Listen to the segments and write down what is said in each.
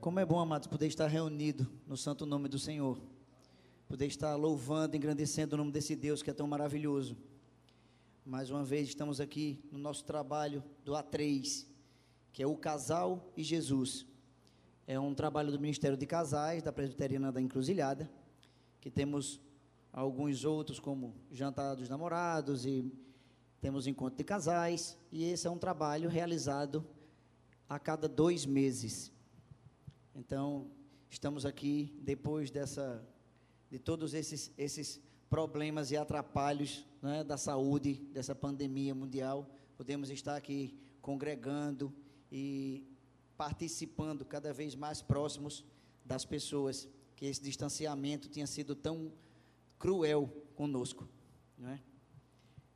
Como é bom, amados, poder estar reunido no santo nome do Senhor. Poder estar louvando, engrandecendo o nome desse Deus que é tão maravilhoso. Mais uma vez estamos aqui no nosso trabalho do A3, que é o Casal e Jesus. É um trabalho do Ministério de Casais, da Presbiteriana da Encruzilhada, que temos alguns outros, como Jantar dos Namorados e temos Encontro de Casais. E esse é um trabalho realizado a cada dois meses. Então, estamos aqui depois dessa, de todos esses, esses problemas e atrapalhos né, da saúde, dessa pandemia mundial, podemos estar aqui congregando e participando cada vez mais próximos das pessoas, que esse distanciamento tinha sido tão cruel conosco. É?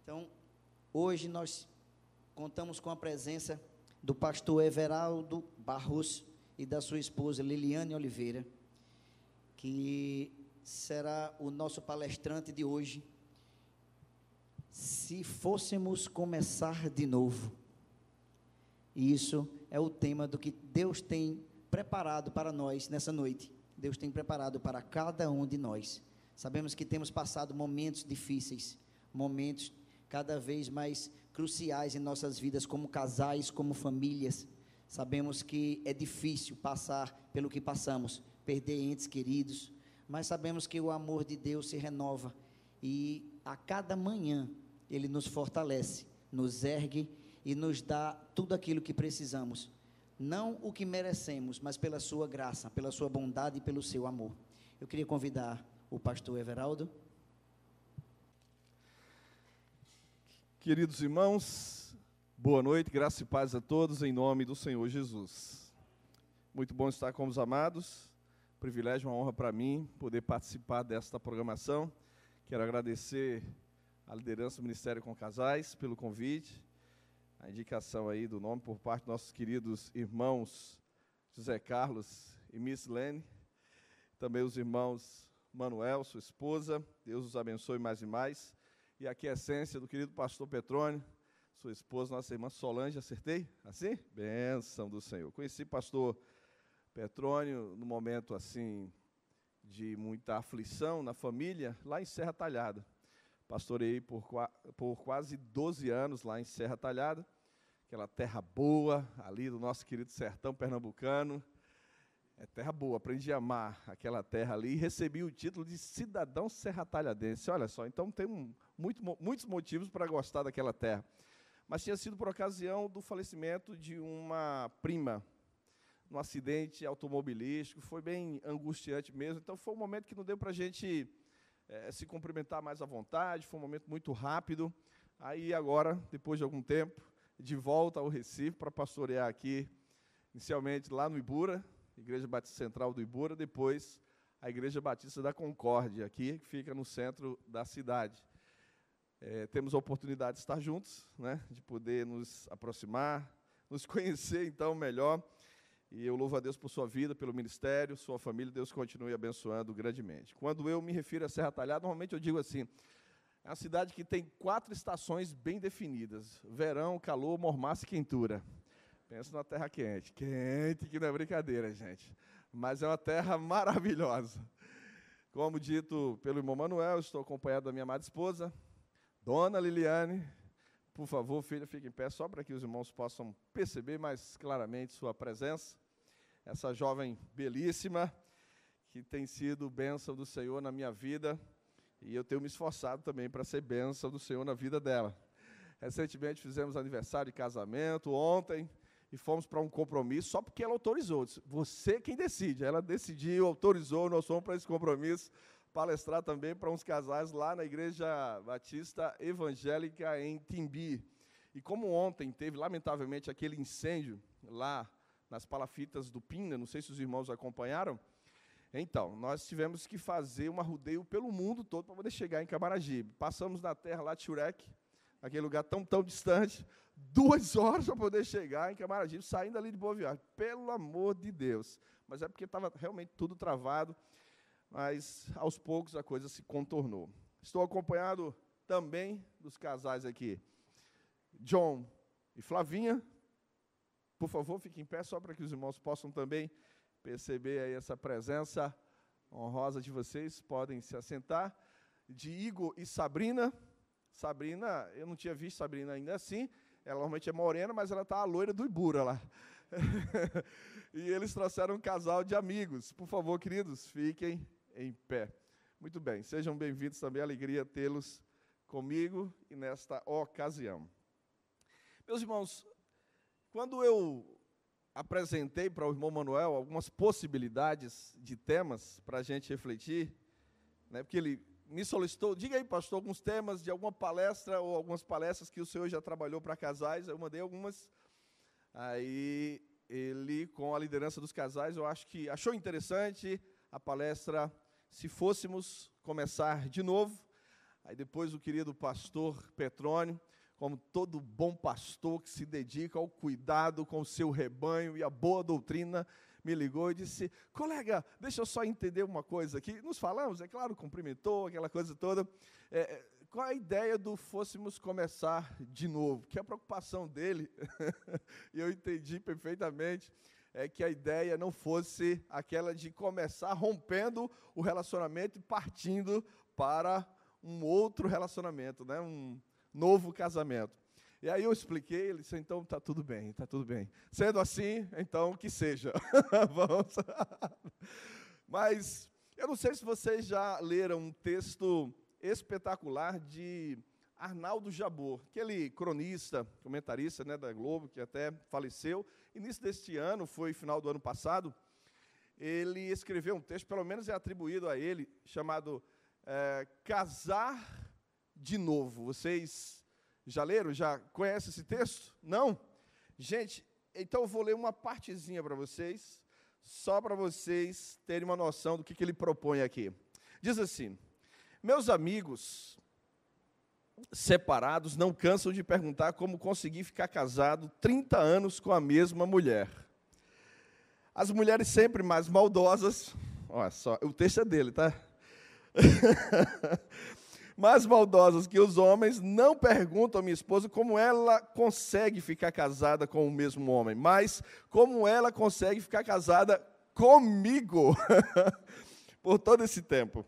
Então, hoje nós contamos com a presença do pastor Everaldo Barros e da sua esposa Liliane Oliveira, que será o nosso palestrante de hoje. Se fôssemos começar de novo. Isso é o tema do que Deus tem preparado para nós nessa noite. Deus tem preparado para cada um de nós. Sabemos que temos passado momentos difíceis, momentos cada vez mais cruciais em nossas vidas, como casais, como famílias. Sabemos que é difícil passar pelo que passamos, perder entes queridos, mas sabemos que o amor de Deus se renova e a cada manhã ele nos fortalece, nos ergue e nos dá tudo aquilo que precisamos. Não o que merecemos, mas pela sua graça, pela sua bondade e pelo seu amor. Eu queria convidar o pastor Everaldo. Queridos irmãos, Boa noite, graça e paz a todos, em nome do Senhor Jesus. Muito bom estar com os amados, privilégio, uma honra para mim poder participar desta programação. Quero agradecer a liderança do Ministério com Casais pelo convite, a indicação aí do nome por parte dos nossos queridos irmãos José Carlos e Miss Lene, também os irmãos Manuel, sua esposa, Deus os abençoe mais e mais, e aqui a essência do querido pastor Petrônio, sua esposa, nossa irmã Solange, acertei? Assim? Bênção do Senhor. Conheci pastor Petrônio no momento assim de muita aflição na família, lá em Serra Talhada. Pastorei por, por quase 12 anos lá em Serra Talhada, aquela terra boa ali do nosso querido sertão pernambucano. É terra boa, aprendi a amar aquela terra ali e recebi o título de cidadão serratalhadense. Olha só, então tem um, muito, muitos motivos para gostar daquela terra mas tinha sido por ocasião do falecimento de uma prima, num acidente automobilístico, foi bem angustiante mesmo, então foi um momento que não deu para a gente é, se cumprimentar mais à vontade, foi um momento muito rápido, aí agora, depois de algum tempo, de volta ao Recife para pastorear aqui, inicialmente lá no Ibura, Igreja Batista Central do Ibura, depois a Igreja Batista da Concórdia, aqui, que fica no centro da cidade. É, temos a oportunidade de estar juntos, né, de poder nos aproximar, nos conhecer então melhor. E eu louvo a Deus por sua vida, pelo ministério, sua família, Deus continue abençoando grandemente. Quando eu me refiro a Serra Talhada, normalmente eu digo assim: é uma cidade que tem quatro estações bem definidas: verão, calor, mormaço e quentura. Pensa numa terra quente. Quente, que não é brincadeira, gente. Mas é uma terra maravilhosa. Como dito pelo irmão Manuel, estou acompanhado da minha amada esposa, Dona Liliane, por favor, filha, fique em pé, só para que os irmãos possam perceber mais claramente sua presença. Essa jovem belíssima, que tem sido bênção do Senhor na minha vida, e eu tenho me esforçado também para ser bênção do Senhor na vida dela. Recentemente fizemos aniversário de casamento, ontem, e fomos para um compromisso só porque ela autorizou. Você quem decide. Ela decidiu, autorizou, nós fomos para esse compromisso palestrar também para uns casais lá na Igreja Batista Evangélica em Timbi. E como ontem teve, lamentavelmente, aquele incêndio lá nas palafitas do Pina, não sei se os irmãos acompanharam, então, nós tivemos que fazer um arrudeio pelo mundo todo para poder chegar em Camaragibe. Passamos na terra lá de Churek, aquele lugar tão, tão distante, duas horas para poder chegar em Camaragibe, saindo ali de Boa Viagem. Pelo amor de Deus. Mas é porque estava realmente tudo travado mas aos poucos a coisa se contornou. Estou acompanhado também dos casais aqui, John e Flavinha. Por favor, fiquem em pé, só para que os irmãos possam também perceber aí essa presença honrosa de vocês, podem se assentar, de Igor e Sabrina. Sabrina, eu não tinha visto Sabrina ainda assim, ela normalmente é morena, mas ela está a loira do Ibura lá. e eles trouxeram um casal de amigos. Por favor, queridos, fiquem em pé. Muito bem, sejam bem-vindos também, alegria tê-los comigo e nesta ocasião. Meus irmãos, quando eu apresentei para o irmão Manuel algumas possibilidades de temas para a gente refletir, né, porque ele me solicitou, diga aí, pastor, alguns temas de alguma palestra ou algumas palestras que o senhor já trabalhou para casais, eu mandei algumas. Aí ele, com a liderança dos casais, eu acho que achou interessante a palestra Se Fôssemos Começar de Novo. Aí depois o querido pastor Petrônio como todo bom pastor que se dedica ao cuidado com o seu rebanho e a boa doutrina, me ligou e disse: colega, deixa eu só entender uma coisa aqui. Nos falamos, é claro, cumprimentou, aquela coisa toda. É, é qual a ideia do fôssemos começar de novo? Que a preocupação dele, e eu entendi perfeitamente, é que a ideia não fosse aquela de começar rompendo o relacionamento e partindo para um outro relacionamento, né? um, novo casamento. E aí eu expliquei, ele disse, então está tudo bem, está tudo bem. Sendo assim, então que seja. Vamos. Mas eu não sei se vocês já leram um texto espetacular de Arnaldo Jabor, aquele cronista, comentarista né, da Globo, que até faleceu. Início deste ano, foi final do ano passado, ele escreveu um texto, pelo menos é atribuído a ele, chamado é, Casar de novo. Vocês já leram? Já conhecem esse texto? Não? Gente, então eu vou ler uma partezinha para vocês, só para vocês terem uma noção do que, que ele propõe aqui. Diz assim: Meus amigos separados não cansam de perguntar como conseguir ficar casado 30 anos com a mesma mulher. As mulheres sempre mais maldosas, olha só, o texto é dele, tá? mais maldosas que os homens, não perguntam à minha esposa como ela consegue ficar casada com o mesmo homem, mas como ela consegue ficar casada comigo por todo esse tempo.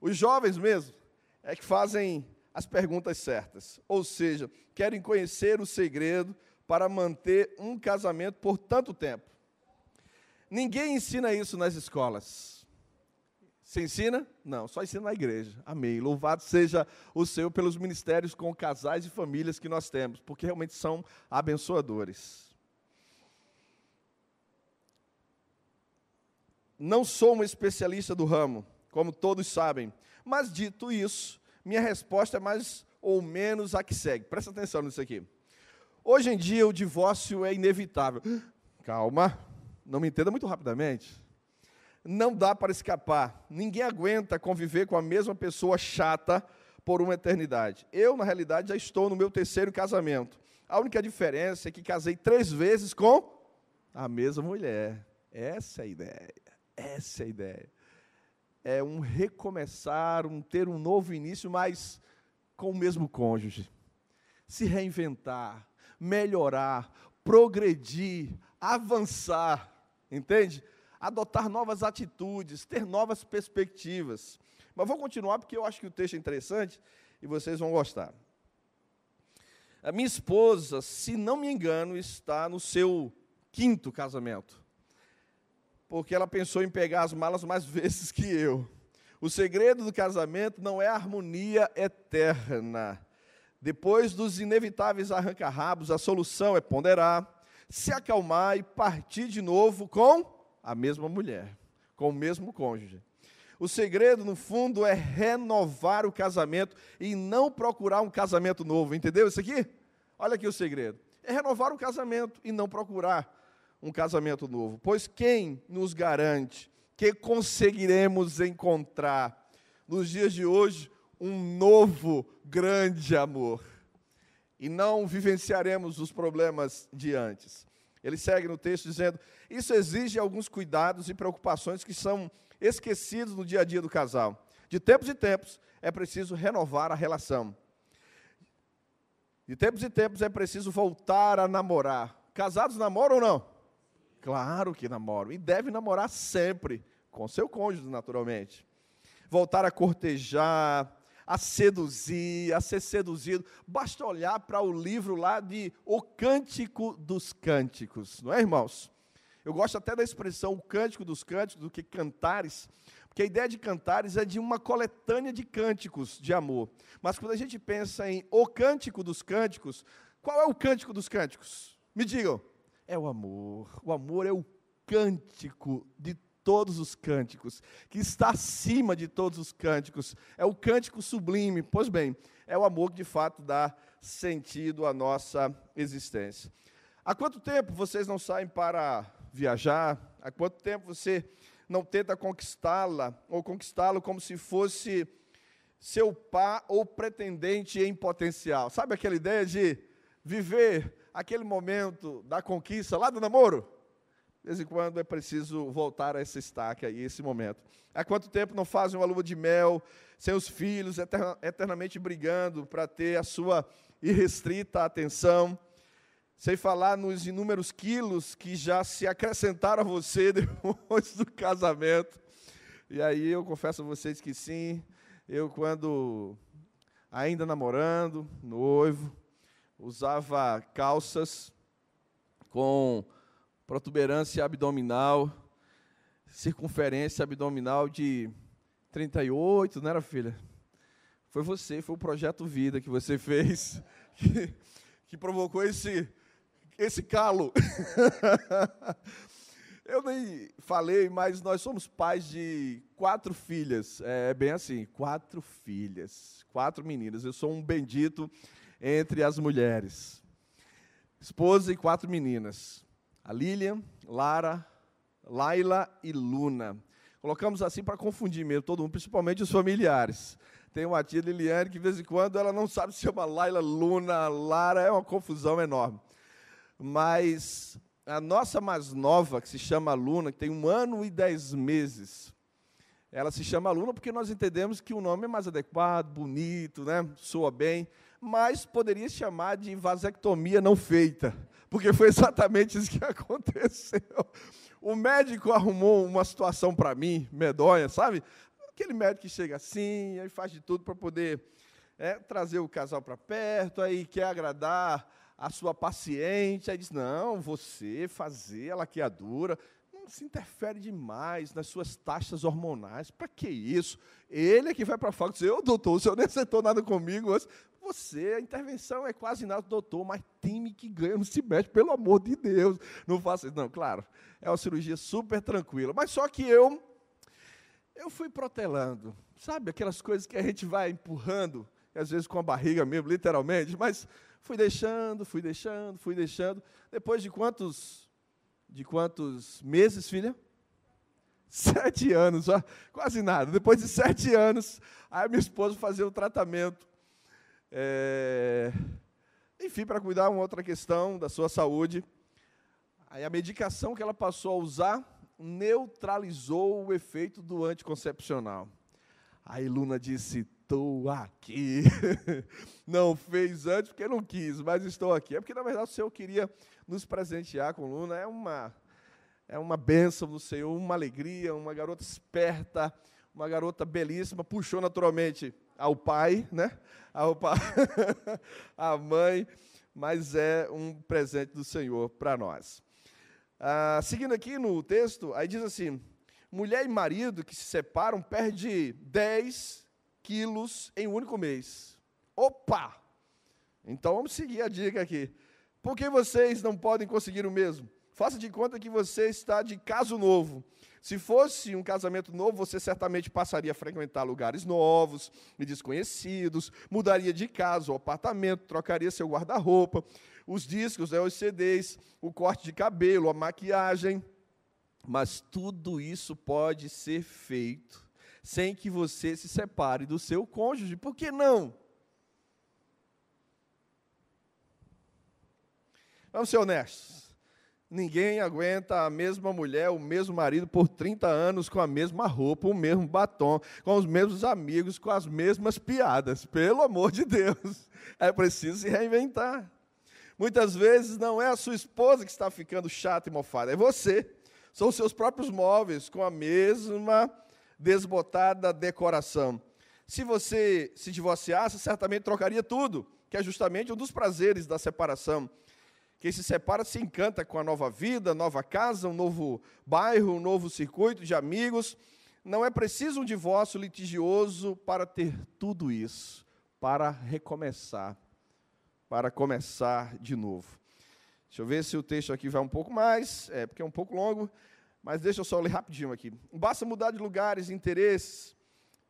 Os jovens mesmo é que fazem as perguntas certas, ou seja, querem conhecer o segredo para manter um casamento por tanto tempo. Ninguém ensina isso nas escolas. Você ensina? Não, só ensina na igreja. Amém. Louvado seja o Senhor pelos ministérios com casais e famílias que nós temos, porque realmente são abençoadores. Não sou um especialista do ramo, como todos sabem, mas dito isso, minha resposta é mais ou menos a que segue. Presta atenção nisso aqui. Hoje em dia o divórcio é inevitável. Calma, não me entenda muito rapidamente não dá para escapar. Ninguém aguenta conviver com a mesma pessoa chata por uma eternidade. Eu, na realidade, já estou no meu terceiro casamento. A única diferença é que casei três vezes com a mesma mulher. Essa é a ideia. Essa é a ideia. É um recomeçar, um ter um novo início, mas com o mesmo cônjuge. Se reinventar, melhorar, progredir, avançar. Entende? adotar novas atitudes, ter novas perspectivas. Mas vou continuar porque eu acho que o texto é interessante e vocês vão gostar. A minha esposa, se não me engano, está no seu quinto casamento. Porque ela pensou em pegar as malas mais vezes que eu. O segredo do casamento não é a harmonia eterna. Depois dos inevitáveis arranca-rabos, a solução é ponderar, se acalmar e partir de novo com a mesma mulher, com o mesmo cônjuge. O segredo, no fundo, é renovar o casamento e não procurar um casamento novo. Entendeu isso aqui? Olha aqui o segredo. É renovar o casamento e não procurar um casamento novo. Pois quem nos garante que conseguiremos encontrar nos dias de hoje um novo grande amor? E não vivenciaremos os problemas de antes. Ele segue no texto dizendo: Isso exige alguns cuidados e preocupações que são esquecidos no dia a dia do casal. De tempos em tempos é preciso renovar a relação. De tempos em tempos é preciso voltar a namorar. Casados namoram ou não? Claro que namoram. E deve namorar sempre, com seu cônjuge, naturalmente. Voltar a cortejar, a seduzir, a ser seduzido. Basta olhar para o livro lá de O Cântico dos Cânticos, não é, irmãos? Eu gosto até da expressão o cântico dos cânticos do que cantares, porque a ideia de cantares é de uma coletânea de cânticos de amor. Mas quando a gente pensa em o cântico dos cânticos, qual é o cântico dos cânticos? Me digam. É o amor. O amor é o cântico de todos os cânticos, que está acima de todos os cânticos. É o cântico sublime. Pois bem, é o amor que de fato dá sentido à nossa existência. Há quanto tempo vocês não saem para viajar? Há quanto tempo você não tenta conquistá-la ou conquistá-lo como se fosse seu par ou pretendente em potencial? Sabe aquela ideia de viver aquele momento da conquista lá do namoro? De vez em quando é preciso voltar a esse estaque aí, esse momento. Há quanto tempo não fazem uma lua de mel, seus filhos eternamente brigando para ter a sua irrestrita atenção? sem falar nos inúmeros quilos que já se acrescentaram a você depois do casamento. E aí eu confesso a vocês que sim, eu quando ainda namorando, noivo, usava calças com protuberância abdominal, circunferência abdominal de 38, não era, filha? Foi você, foi o projeto Vida que você fez, que, que provocou esse esse calo. Eu nem falei, mas nós somos pais de quatro filhas. É bem assim, quatro filhas, quatro meninas. Eu sou um bendito entre as mulheres. Esposa e quatro meninas. A Lilian, Lara, Laila e Luna. Colocamos assim para confundir mesmo todo mundo, principalmente os familiares. Tem uma tia Liliane que de vez em quando ela não sabe se chama Laila, Luna, Lara, é uma confusão enorme mas a nossa mais nova, que se chama Luna, que tem um ano e dez meses, ela se chama Luna porque nós entendemos que o nome é mais adequado, bonito, né? soa bem, mas poderia chamar de vasectomia não feita, porque foi exatamente isso que aconteceu. O médico arrumou uma situação para mim, medonha, sabe? Aquele médico que chega assim, aí faz de tudo para poder é, trazer o casal para perto, aí quer agradar a sua paciente, aí diz: não, você fazer a laqueadura se interfere demais nas suas taxas hormonais. Para que isso? Ele é que vai para fora e diz: doutor, o senhor nem acertou nada comigo antes. Você, a intervenção é quase nada, doutor, mas time que ganha não se mexe, pelo amor de Deus. Não faça isso. Não, claro, é uma cirurgia super tranquila. Mas só que eu, eu fui protelando. Sabe aquelas coisas que a gente vai empurrando, às vezes com a barriga mesmo, literalmente, mas Fui deixando, fui deixando, fui deixando. Depois de quantos, de quantos meses, filha? Sete anos, ó, quase nada. Depois de sete anos, aí minha esposa fazia o tratamento. É, enfim, para cuidar uma outra questão da sua saúde. Aí a medicação que ela passou a usar neutralizou o efeito do anticoncepcional. Aí Luna disse: estou aqui. Não fez antes porque não quis, mas estou aqui. É porque, na verdade, o Senhor queria nos presentear com Luna. É uma, é uma bênção do Senhor, uma alegria, uma garota esperta, uma garota belíssima. Puxou naturalmente ao pai, né? Ao pai, à mãe, mas é um presente do Senhor para nós. Ah, seguindo aqui no texto, aí diz assim: mulher e marido que se separam perde 10 quilos em um único mês. Opa! Então vamos seguir a dica aqui. Por que vocês não podem conseguir o mesmo? Faça de conta que você está de caso novo. Se fosse um casamento novo, você certamente passaria a frequentar lugares novos e desconhecidos, mudaria de casa ou apartamento, trocaria seu guarda-roupa, os discos, né, os CDs, o corte de cabelo, a maquiagem. Mas tudo isso pode ser feito sem que você se separe do seu cônjuge. Por que não? Vamos ser honestos. Ninguém aguenta a mesma mulher, o mesmo marido por 30 anos com a mesma roupa, o mesmo batom, com os mesmos amigos, com as mesmas piadas. Pelo amor de Deus. É preciso se reinventar. Muitas vezes não é a sua esposa que está ficando chata e mofada, é você. São os seus próprios móveis com a mesma desbotada decoração. Se você se divorciasse, certamente trocaria tudo, que é justamente um dos prazeres da separação. Quem se separa se encanta com a nova vida, nova casa, um novo bairro, um novo circuito de amigos. Não é preciso um divórcio litigioso para ter tudo isso, para recomeçar, para começar de novo. Deixa eu ver se o texto aqui vai um pouco mais, é porque é um pouco longo, mas deixa eu só ler rapidinho aqui. Basta mudar de lugares, interesses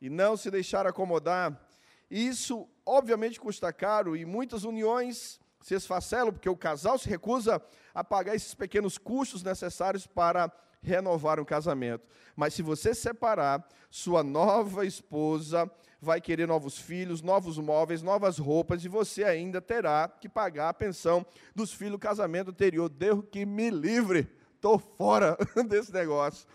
e não se deixar acomodar. Isso, obviamente, custa caro e muitas uniões se esfacelam porque o casal se recusa a pagar esses pequenos custos necessários para renovar um casamento. Mas se você separar, sua nova esposa vai querer novos filhos, novos móveis, novas roupas, e você ainda terá que pagar a pensão dos filhos do casamento anterior. Deus que me livre, estou fora desse negócio.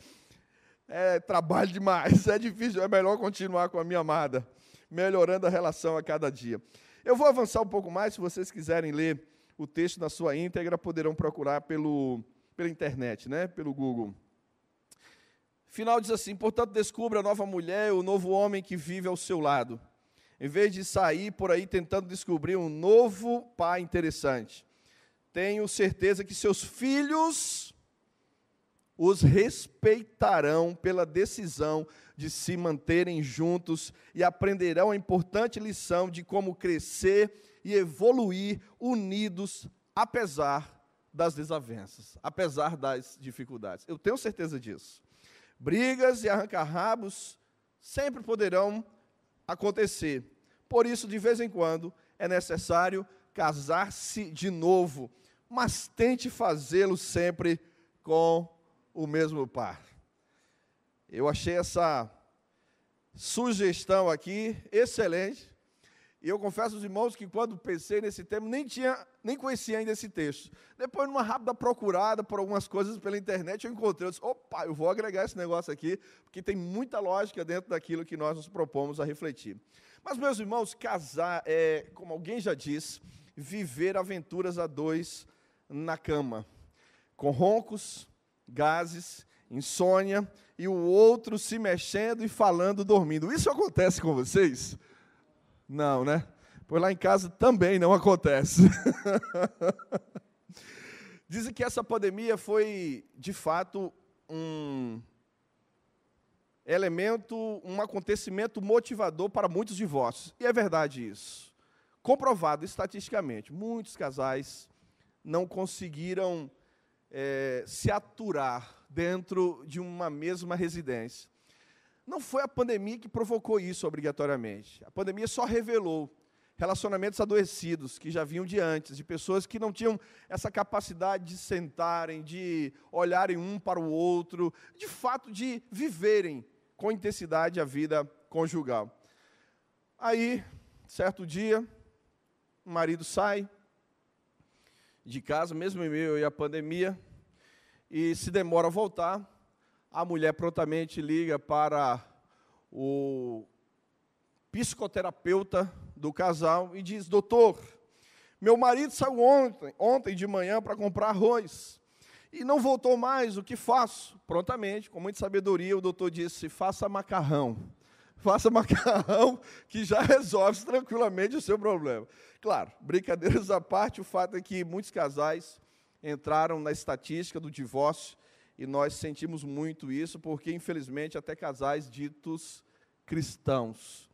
É trabalho demais, é difícil, é melhor continuar com a minha amada, melhorando a relação a cada dia. Eu vou avançar um pouco mais, se vocês quiserem ler o texto na sua íntegra, poderão procurar pelo, pela internet, né, pelo Google. Final diz assim: portanto, descubra a nova mulher, o novo homem que vive ao seu lado, em vez de sair por aí tentando descobrir um novo pai interessante. Tenho certeza que seus filhos os respeitarão pela decisão de se manterem juntos e aprenderão a importante lição de como crescer e evoluir unidos, apesar das desavenças, apesar das dificuldades. Eu tenho certeza disso. Brigas e arrancar-rabos sempre poderão acontecer. Por isso, de vez em quando, é necessário casar-se de novo, mas tente fazê-lo sempre com o mesmo par. Eu achei essa sugestão aqui excelente. E eu confesso aos irmãos que quando pensei nesse tema, nem tinha, nem conhecia ainda esse texto. Depois, numa rápida procurada por algumas coisas pela internet, eu encontrei, eu disse, opa, eu vou agregar esse negócio aqui, porque tem muita lógica dentro daquilo que nós nos propomos a refletir. Mas, meus irmãos, casar é, como alguém já disse, viver aventuras a dois na cama, com roncos, gases, insônia, e o outro se mexendo e falando, dormindo. Isso acontece com vocês? Não, né? Pois lá em casa também não acontece. Dizem que essa pandemia foi, de fato, um elemento, um acontecimento motivador para muitos divórcios. E é verdade isso. Comprovado estatisticamente, muitos casais não conseguiram é, se aturar dentro de uma mesma residência. Não foi a pandemia que provocou isso obrigatoriamente. A pandemia só revelou relacionamentos adoecidos que já vinham de antes, de pessoas que não tinham essa capacidade de sentarem, de olharem um para o outro, de fato de viverem com intensidade a vida conjugal. Aí, certo dia, o marido sai de casa, mesmo em meio à pandemia, e se demora a voltar, a mulher prontamente liga para o psicoterapeuta do casal e diz: Doutor, meu marido saiu ontem, ontem de manhã para comprar arroz e não voltou mais, o que faço? Prontamente, com muita sabedoria, o doutor disse: Faça macarrão. Faça macarrão que já resolve tranquilamente o seu problema. Claro, brincadeiras à parte, o fato é que muitos casais entraram na estatística do divórcio e nós sentimos muito isso, porque infelizmente até casais ditos cristãos,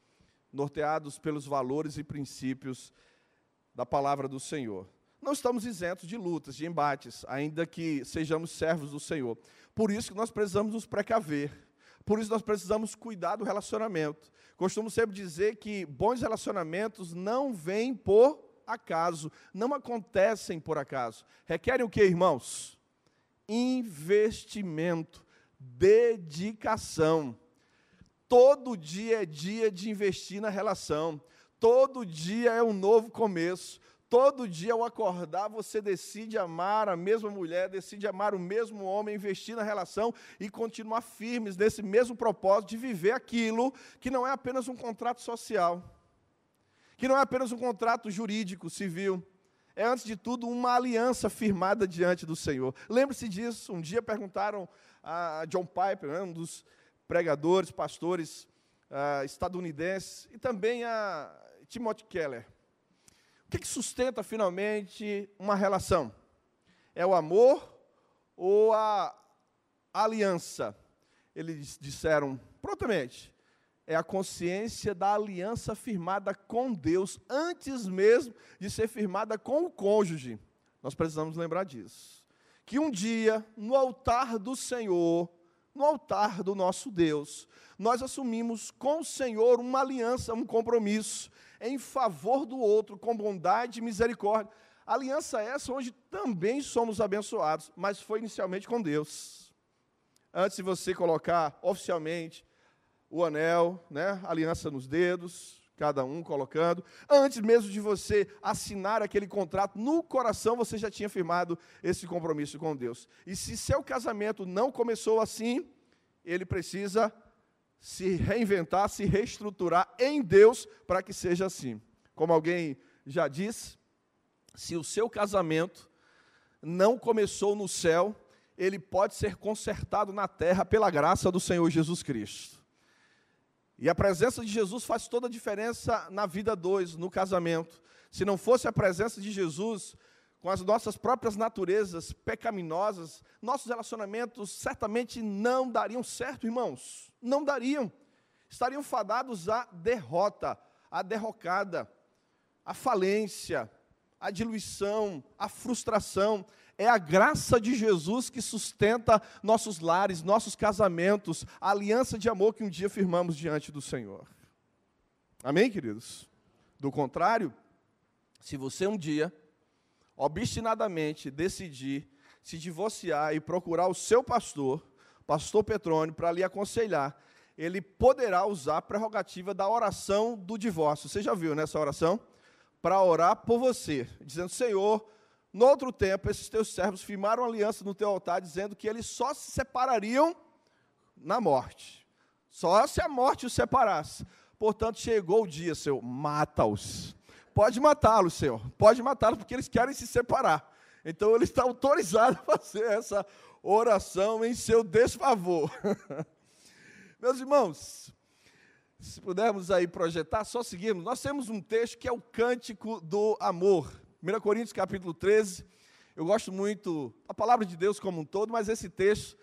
norteados pelos valores e princípios da palavra do Senhor. Não estamos isentos de lutas, de embates, ainda que sejamos servos do Senhor. Por isso que nós precisamos nos precaver. Por isso nós precisamos cuidar do relacionamento. Costumo sempre dizer que bons relacionamentos não vêm por acaso, não acontecem por acaso. Requerem o que, irmãos? Investimento, dedicação. Todo dia é dia de investir na relação. Todo dia é um novo começo. Todo dia ao acordar, você decide amar a mesma mulher, decide amar o mesmo homem, investir na relação e continuar firmes nesse mesmo propósito de viver aquilo que não é apenas um contrato social que não é apenas um contrato jurídico, civil, é, antes de tudo, uma aliança firmada diante do Senhor. Lembre-se disso. Um dia perguntaram a John Piper, né, um dos pregadores, pastores uh, estadunidenses, e também a Timothy Keller. O que sustenta finalmente uma relação? É o amor ou a aliança? Eles disseram prontamente: é a consciência da aliança firmada com Deus antes mesmo de ser firmada com o cônjuge. Nós precisamos lembrar disso. Que um dia, no altar do Senhor, no altar do nosso Deus, nós assumimos com o Senhor uma aliança, um compromisso em favor do outro, com bondade e misericórdia. Aliança essa onde também somos abençoados, mas foi inicialmente com Deus. Antes de você colocar oficialmente o anel, né, aliança nos dedos, cada um colocando. Antes mesmo de você assinar aquele contrato, no coração você já tinha firmado esse compromisso com Deus. E se seu casamento não começou assim, ele precisa se reinventar, se reestruturar em Deus para que seja assim. Como alguém já disse, se o seu casamento não começou no céu, ele pode ser consertado na terra pela graça do Senhor Jesus Cristo. E a presença de Jesus faz toda a diferença na vida dois, no casamento. Se não fosse a presença de Jesus, com as nossas próprias naturezas pecaminosas, nossos relacionamentos certamente não dariam certo, irmãos. Não dariam. Estariam fadados à derrota, à derrocada, à falência, à diluição, à frustração. É a graça de Jesus que sustenta nossos lares, nossos casamentos, a aliança de amor que um dia firmamos diante do Senhor. Amém, queridos? Do contrário, se você um dia, obstinadamente, decidir se divorciar e procurar o seu pastor, pastor Petrônio, para lhe aconselhar, ele poderá usar a prerrogativa da oração do divórcio. Você já viu nessa oração? Para orar por você, dizendo: Senhor, no outro tempo, esses teus servos firmaram aliança no teu altar, dizendo que eles só se separariam na morte. Só se a morte os separasse. Portanto, chegou o dia, Senhor, mata-os. Pode matá-los, Senhor. Pode matá-los, porque eles querem se separar. Então, ele está autorizado a fazer essa oração em seu desfavor. Meus irmãos, se pudermos aí projetar, só seguirmos. Nós temos um texto que é o cântico do amor. 1 Coríntios capítulo 13. Eu gosto muito da palavra de Deus como um todo, mas esse texto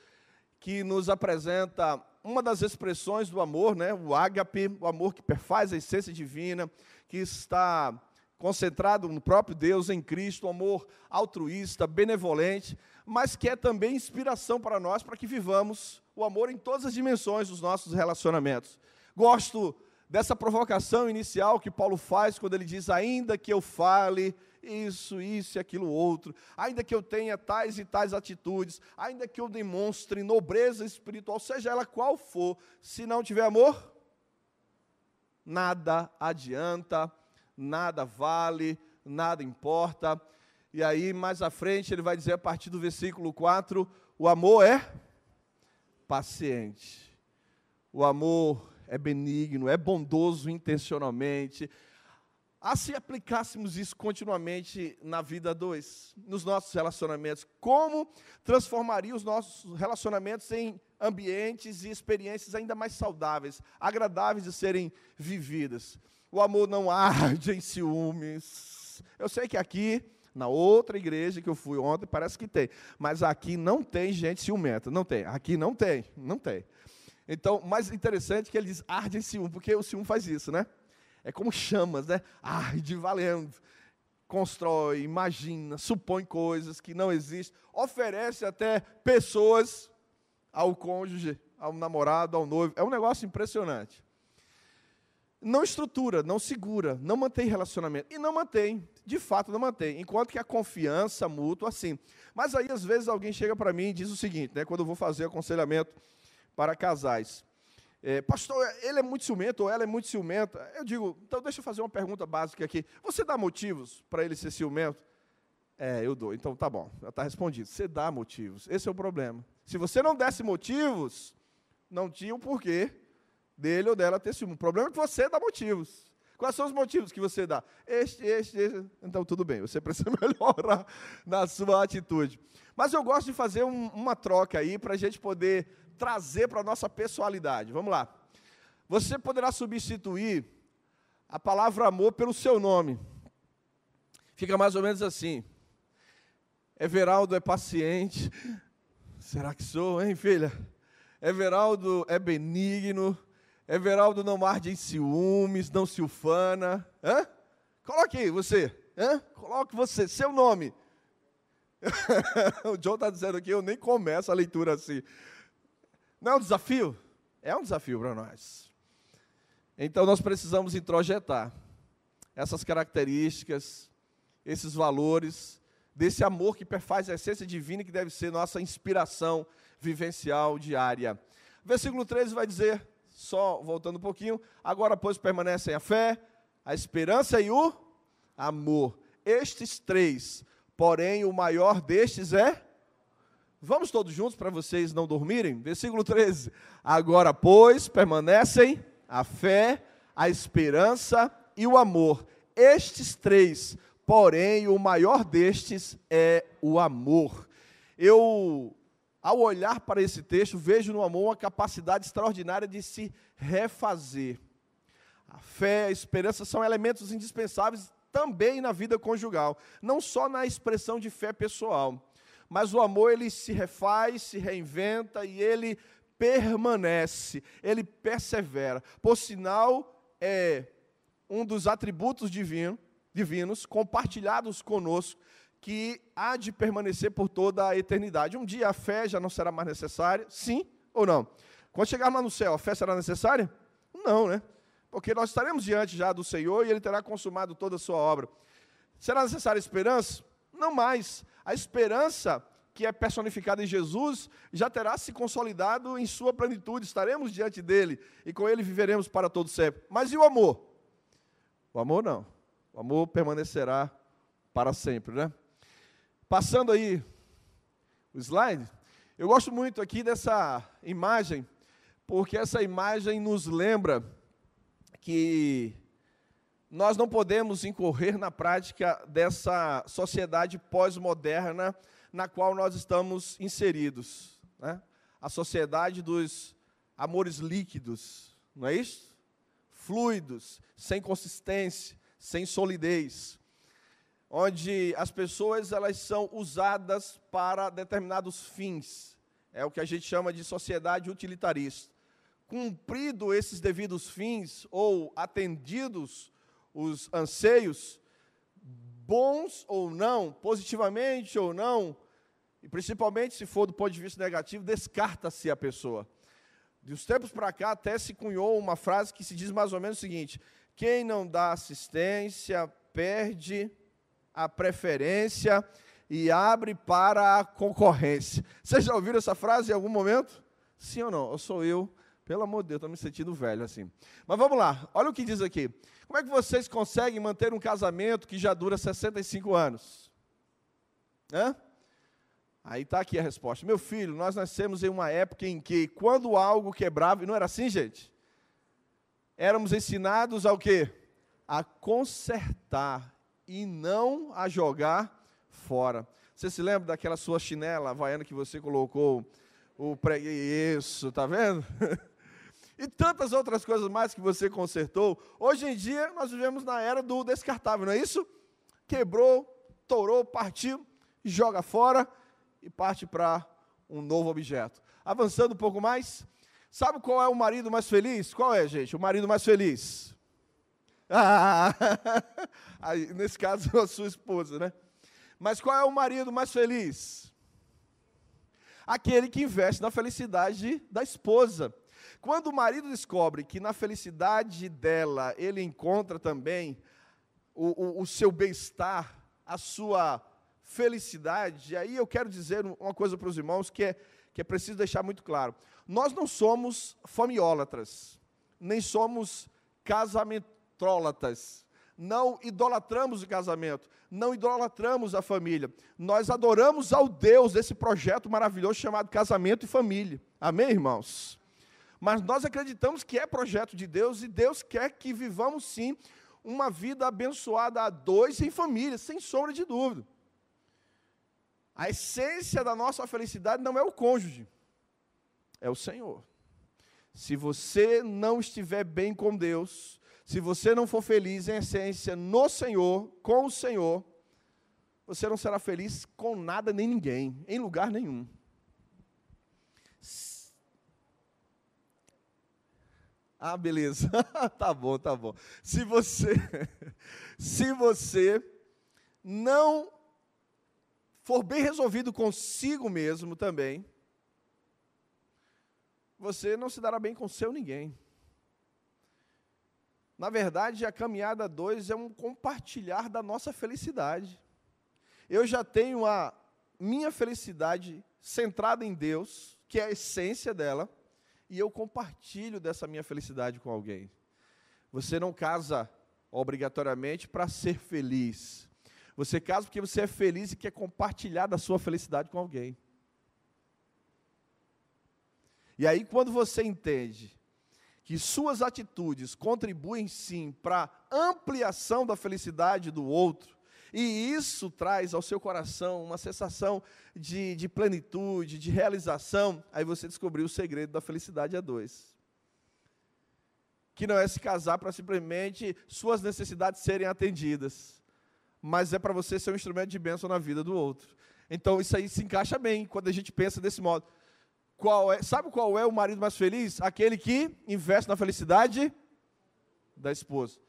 que nos apresenta uma das expressões do amor, né? o ágape, o amor que perfaz a essência divina, que está concentrado no próprio Deus, em Cristo, o amor altruísta, benevolente, mas que é também inspiração para nós, para que vivamos o amor em todas as dimensões dos nossos relacionamentos. Gosto dessa provocação inicial que Paulo faz quando ele diz: Ainda que eu fale isso, isso e aquilo outro, ainda que eu tenha tais e tais atitudes, ainda que eu demonstre nobreza espiritual, seja ela qual for, se não tiver amor, nada adianta, nada vale, nada importa. E aí, mais à frente, ele vai dizer a partir do versículo 4: o amor é paciente, o amor é benigno, é bondoso intencionalmente, a se aplicássemos isso continuamente na vida dois, nos nossos relacionamentos, como transformaria os nossos relacionamentos em ambientes e experiências ainda mais saudáveis, agradáveis de serem vividas. O amor não arde em ciúmes. Eu sei que aqui, na outra igreja que eu fui ontem, parece que tem, mas aqui não tem gente ciumenta, não tem. Aqui não tem, não tem. Então, mais interessante que ele diz arde em ciúme, porque o ciúme faz isso, né? É como chamas, né? Arde valendo. Constrói, imagina, supõe coisas que não existem, oferece até pessoas ao cônjuge, ao namorado, ao noivo. É um negócio impressionante. Não estrutura, não segura, não mantém relacionamento. E não mantém, de fato não mantém. Enquanto que a confiança mútua, assim. Mas aí, às vezes, alguém chega para mim e diz o seguinte, né, quando eu vou fazer aconselhamento para casais é, pastor, ele é muito ciumento ou ela é muito ciumenta. Eu digo, então deixa eu fazer uma pergunta básica aqui. Você dá motivos para ele ser ciumento? É, eu dou. Então tá bom, já está respondido. Você dá motivos. Esse é o problema. Se você não desse motivos, não tinha o um porquê dele ou dela ter ciúme. O problema é que você dá motivos. Quais são os motivos que você dá? Este, este, este. Então, tudo bem, você precisa melhorar na sua atitude. Mas eu gosto de fazer um, uma troca aí para a gente poder trazer para a nossa personalidade. Vamos lá. Você poderá substituir a palavra amor pelo seu nome. Fica mais ou menos assim. Everaldo é paciente. Será que sou, hein, filha? Everaldo é benigno. Everaldo não arde em ciúmes, não se ufana. Hã? Coloque aí, você. Hã? Coloque você, seu nome. o John está dizendo aqui, eu nem começo a leitura assim. Não é um desafio? É um desafio para nós. Então nós precisamos introjetar essas características, esses valores, desse amor que perfaz a essência divina que deve ser nossa inspiração vivencial diária. Versículo 13 vai dizer: só voltando um pouquinho, agora, pois, permanecem a fé, a esperança e o amor. Estes três, porém, o maior destes é. Vamos todos juntos para vocês não dormirem? Versículo 13. Agora, pois, permanecem a fé, a esperança e o amor. Estes três, porém, o maior destes é o amor. Eu ao olhar para esse texto, vejo no amor uma capacidade extraordinária de se refazer. A fé, a esperança são elementos indispensáveis também na vida conjugal, não só na expressão de fé pessoal, mas o amor ele se refaz, se reinventa e ele permanece, ele persevera. Por sinal, é um dos atributos divino, divinos compartilhados conosco que há de permanecer por toda a eternidade. Um dia a fé já não será mais necessária, sim ou não? Quando chegarmos lá no céu, a fé será necessária? Não, né? Porque nós estaremos diante já do Senhor e Ele terá consumado toda a sua obra. Será necessária esperança? Não mais. A esperança que é personificada em Jesus já terá se consolidado em sua plenitude. Estaremos diante dele e com ele viveremos para todo sempre. Mas e o amor? O amor não. O amor permanecerá para sempre, né? Passando aí o slide, eu gosto muito aqui dessa imagem, porque essa imagem nos lembra que nós não podemos incorrer na prática dessa sociedade pós-moderna na qual nós estamos inseridos. Né? A sociedade dos amores líquidos, não é isso? Fluidos, sem consistência, sem solidez onde as pessoas elas são usadas para determinados fins. É o que a gente chama de sociedade utilitarista. Cumprido esses devidos fins ou atendidos os anseios, bons ou não, positivamente ou não, e principalmente se for do ponto de vista negativo, descarta-se a pessoa. De uns tempos para cá até se cunhou uma frase que se diz mais ou menos o seguinte: quem não dá assistência perde a preferência e abre para a concorrência. Vocês já ouviram essa frase em algum momento? Sim ou não? Eu sou eu. Pelo amor de Deus, estou me sentindo velho assim. Mas vamos lá, olha o que diz aqui. Como é que vocês conseguem manter um casamento que já dura 65 anos? Hã? Aí está aqui a resposta. Meu filho, nós nascemos em uma época em que, quando algo quebrava, e não era assim, gente? Éramos ensinados ao quê? A consertar e não a jogar fora. Você se lembra daquela sua chinela havaiana que você colocou o pré... Isso, tá vendo? e tantas outras coisas mais que você consertou. Hoje em dia, nós vivemos na era do descartável, não é isso? Quebrou, torou, partiu, joga fora e parte para um novo objeto. Avançando um pouco mais, sabe qual é o marido mais feliz? Qual é, gente? O marido mais feliz? Ah, aí, nesse caso, a sua esposa, né? Mas qual é o marido mais feliz? Aquele que investe na felicidade da esposa. Quando o marido descobre que na felicidade dela ele encontra também o, o, o seu bem-estar, a sua felicidade, aí eu quero dizer uma coisa para os irmãos que é, que é preciso deixar muito claro. Nós não somos famiólatras, nem somos casamento trólatas. Não idolatramos o casamento, não idolatramos a família. Nós adoramos ao Deus desse projeto maravilhoso chamado casamento e família. Amém, irmãos? Mas nós acreditamos que é projeto de Deus e Deus quer que vivamos sim uma vida abençoada a dois em família, sem sombra de dúvida. A essência da nossa felicidade não é o cônjuge, é o Senhor. Se você não estiver bem com Deus, se você não for feliz em essência no Senhor, com o Senhor, você não será feliz com nada nem ninguém, em lugar nenhum. Ah, beleza. tá bom, tá bom. Se você se você não for bem resolvido consigo mesmo também, você não se dará bem com seu ninguém. Na verdade, a caminhada 2 é um compartilhar da nossa felicidade. Eu já tenho a minha felicidade centrada em Deus, que é a essência dela e eu compartilho dessa minha felicidade com alguém. Você não casa obrigatoriamente para ser feliz. Você casa porque você é feliz e quer compartilhar da sua felicidade com alguém. E aí, quando você entende que suas atitudes contribuem sim para ampliação da felicidade do outro, e isso traz ao seu coração uma sensação de, de plenitude, de realização. Aí você descobriu o segredo da felicidade a dois. Que não é se casar para simplesmente suas necessidades serem atendidas, mas é para você ser um instrumento de bênção na vida do outro. Então isso aí se encaixa bem quando a gente pensa desse modo. Qual é, sabe qual é o marido mais feliz? Aquele que investe na felicidade da esposa.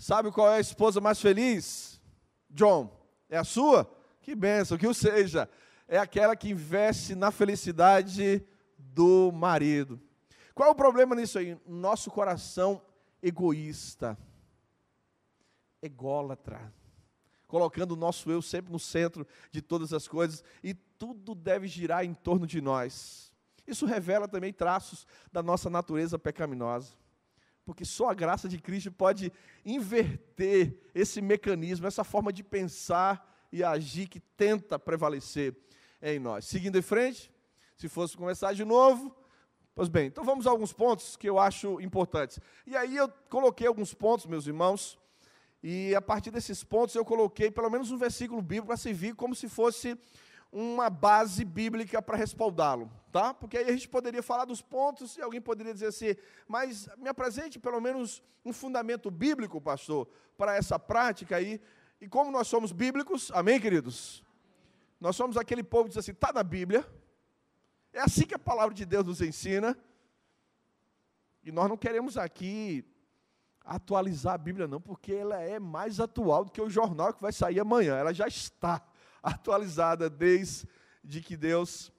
Sabe qual é a esposa mais feliz? John, é a sua? Que benção, que o seja. É aquela que investe na felicidade do marido. Qual é o problema nisso aí? Nosso coração egoísta, ególatra, colocando o nosso eu sempre no centro de todas as coisas e tudo deve girar em torno de nós. Isso revela também traços da nossa natureza pecaminosa porque só a graça de Cristo pode inverter esse mecanismo, essa forma de pensar e agir que tenta prevalecer em nós. Seguindo em frente, se fosse começar de novo, pois bem, então vamos a alguns pontos que eu acho importantes. E aí eu coloquei alguns pontos, meus irmãos, e a partir desses pontos eu coloquei pelo menos um versículo bíblico para servir como se fosse uma base bíblica para respaldá-lo, tá? Porque aí a gente poderia falar dos pontos e alguém poderia dizer assim, mas me apresente pelo menos um fundamento bíblico, pastor, para essa prática aí. E como nós somos bíblicos, amém, queridos? Nós somos aquele povo que diz assim, está na Bíblia, é assim que a palavra de Deus nos ensina, e nós não queremos aqui atualizar a Bíblia, não, porque ela é mais atual do que o jornal que vai sair amanhã, ela já está atualizada desde que Deus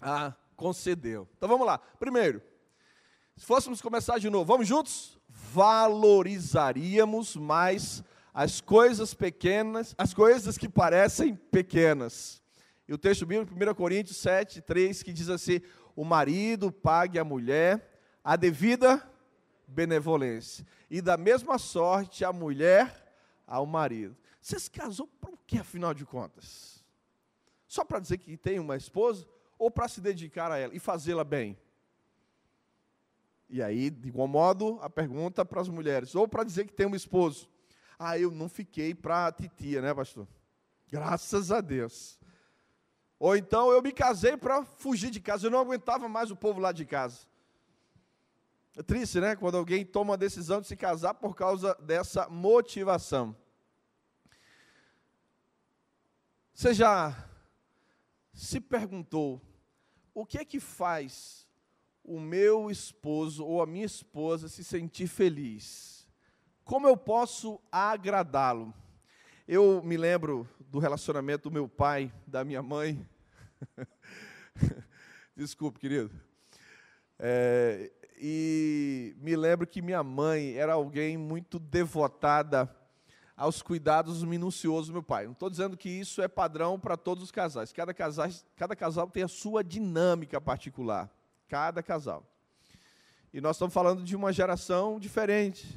a concedeu. Então vamos lá. Primeiro, se fôssemos começar de novo, vamos juntos? Valorizaríamos mais as coisas pequenas, as coisas que parecem pequenas. E o texto bíblico, 1 Coríntios 7, 3, que diz assim: O marido pague à mulher a devida benevolência, e da mesma sorte a mulher ao marido. Você se casou para o que, afinal de contas? Só para dizer que tem uma esposa ou para se dedicar a ela e fazê-la bem? E aí, de igual modo, a pergunta para as mulheres, ou para dizer que tem um esposo. Ah, eu não fiquei para a titia, né, pastor? Graças a Deus. Ou então eu me casei para fugir de casa, eu não aguentava mais o povo lá de casa. É triste, né? Quando alguém toma a decisão de se casar por causa dessa motivação. Você já se perguntou o que é que faz o meu esposo ou a minha esposa se sentir feliz? Como eu posso agradá-lo? Eu me lembro do relacionamento do meu pai, da minha mãe. Desculpe, querido. É, e me lembro que minha mãe era alguém muito devotada aos cuidados minuciosos do meu pai. Não estou dizendo que isso é padrão para todos os casais. Cada, casal. cada casal tem a sua dinâmica particular. Cada casal. E nós estamos falando de uma geração diferente.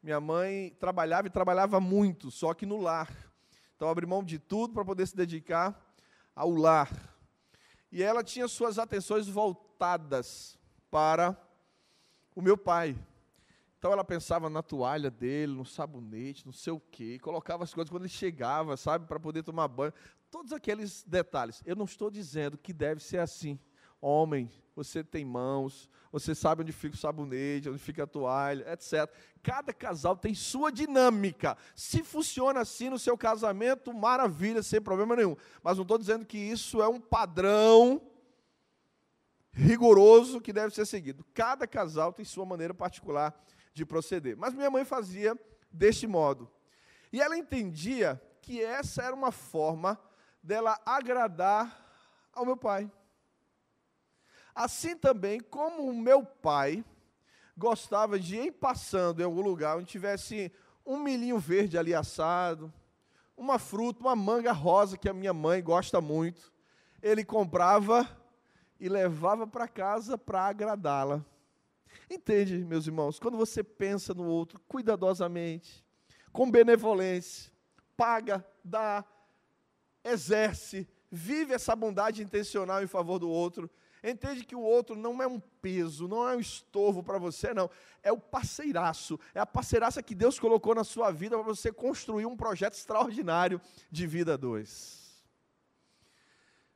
Minha mãe trabalhava e trabalhava muito, só que no lar. Então, abriu mão de tudo para poder se dedicar ao lar. E ela tinha suas atenções voltadas para o meu pai Então ela pensava na toalha dele, no sabonete, não sei o quê, colocava as coisas quando ele chegava, sabe, para poder tomar banho. Todos aqueles detalhes. Eu não estou dizendo que deve ser assim. Homem, você tem mãos, você sabe onde fica o sabonete, onde fica a toalha, etc. Cada casal tem sua dinâmica. Se funciona assim no seu casamento, maravilha, sem problema nenhum. Mas não estou dizendo que isso é um padrão rigoroso que deve ser seguido. Cada casal tem sua maneira particular de proceder. Mas minha mãe fazia deste modo. E ela entendia que essa era uma forma dela agradar ao meu pai. Assim também, como o meu pai gostava de ir passando em algum lugar onde tivesse um milhinho verde ali assado, uma fruta, uma manga rosa que a minha mãe gosta muito, ele comprava e levava para casa para agradá-la. Entende, meus irmãos? Quando você pensa no outro cuidadosamente, com benevolência, paga, dá, exerce, vive essa bondade intencional em favor do outro, entende que o outro não é um peso, não é um estorvo para você, não. É o parceiraço, é a parceiraça que Deus colocou na sua vida para você construir um projeto extraordinário de vida dois.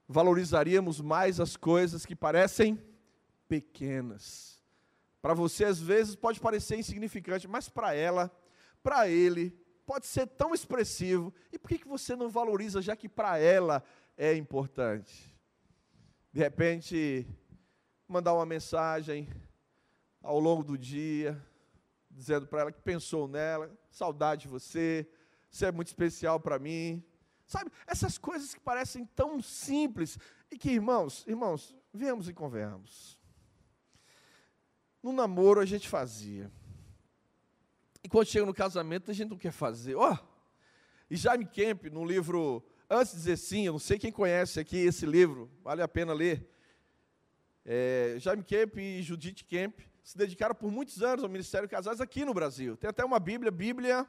Valorizaríamos mais as coisas que parecem pequenas para você, às vezes, pode parecer insignificante, mas para ela, para ele, pode ser tão expressivo. E por que, que você não valoriza, já que para ela é importante? De repente, mandar uma mensagem ao longo do dia, dizendo para ela que pensou nela, saudade de você, você é muito especial para mim. Sabe, essas coisas que parecem tão simples e que, irmãos, irmãos, viemos e convenhamos. No namoro a gente fazia. E quando chega no casamento a gente não quer fazer. Ó, oh, e Jaime Kemp, no livro Antes de Dizer Sim, eu não sei quem conhece aqui esse livro, vale a pena ler. É, Jaime Kemp e Judith Kemp se dedicaram por muitos anos ao Ministério Casais aqui no Brasil. Tem até uma Bíblia, Bíblia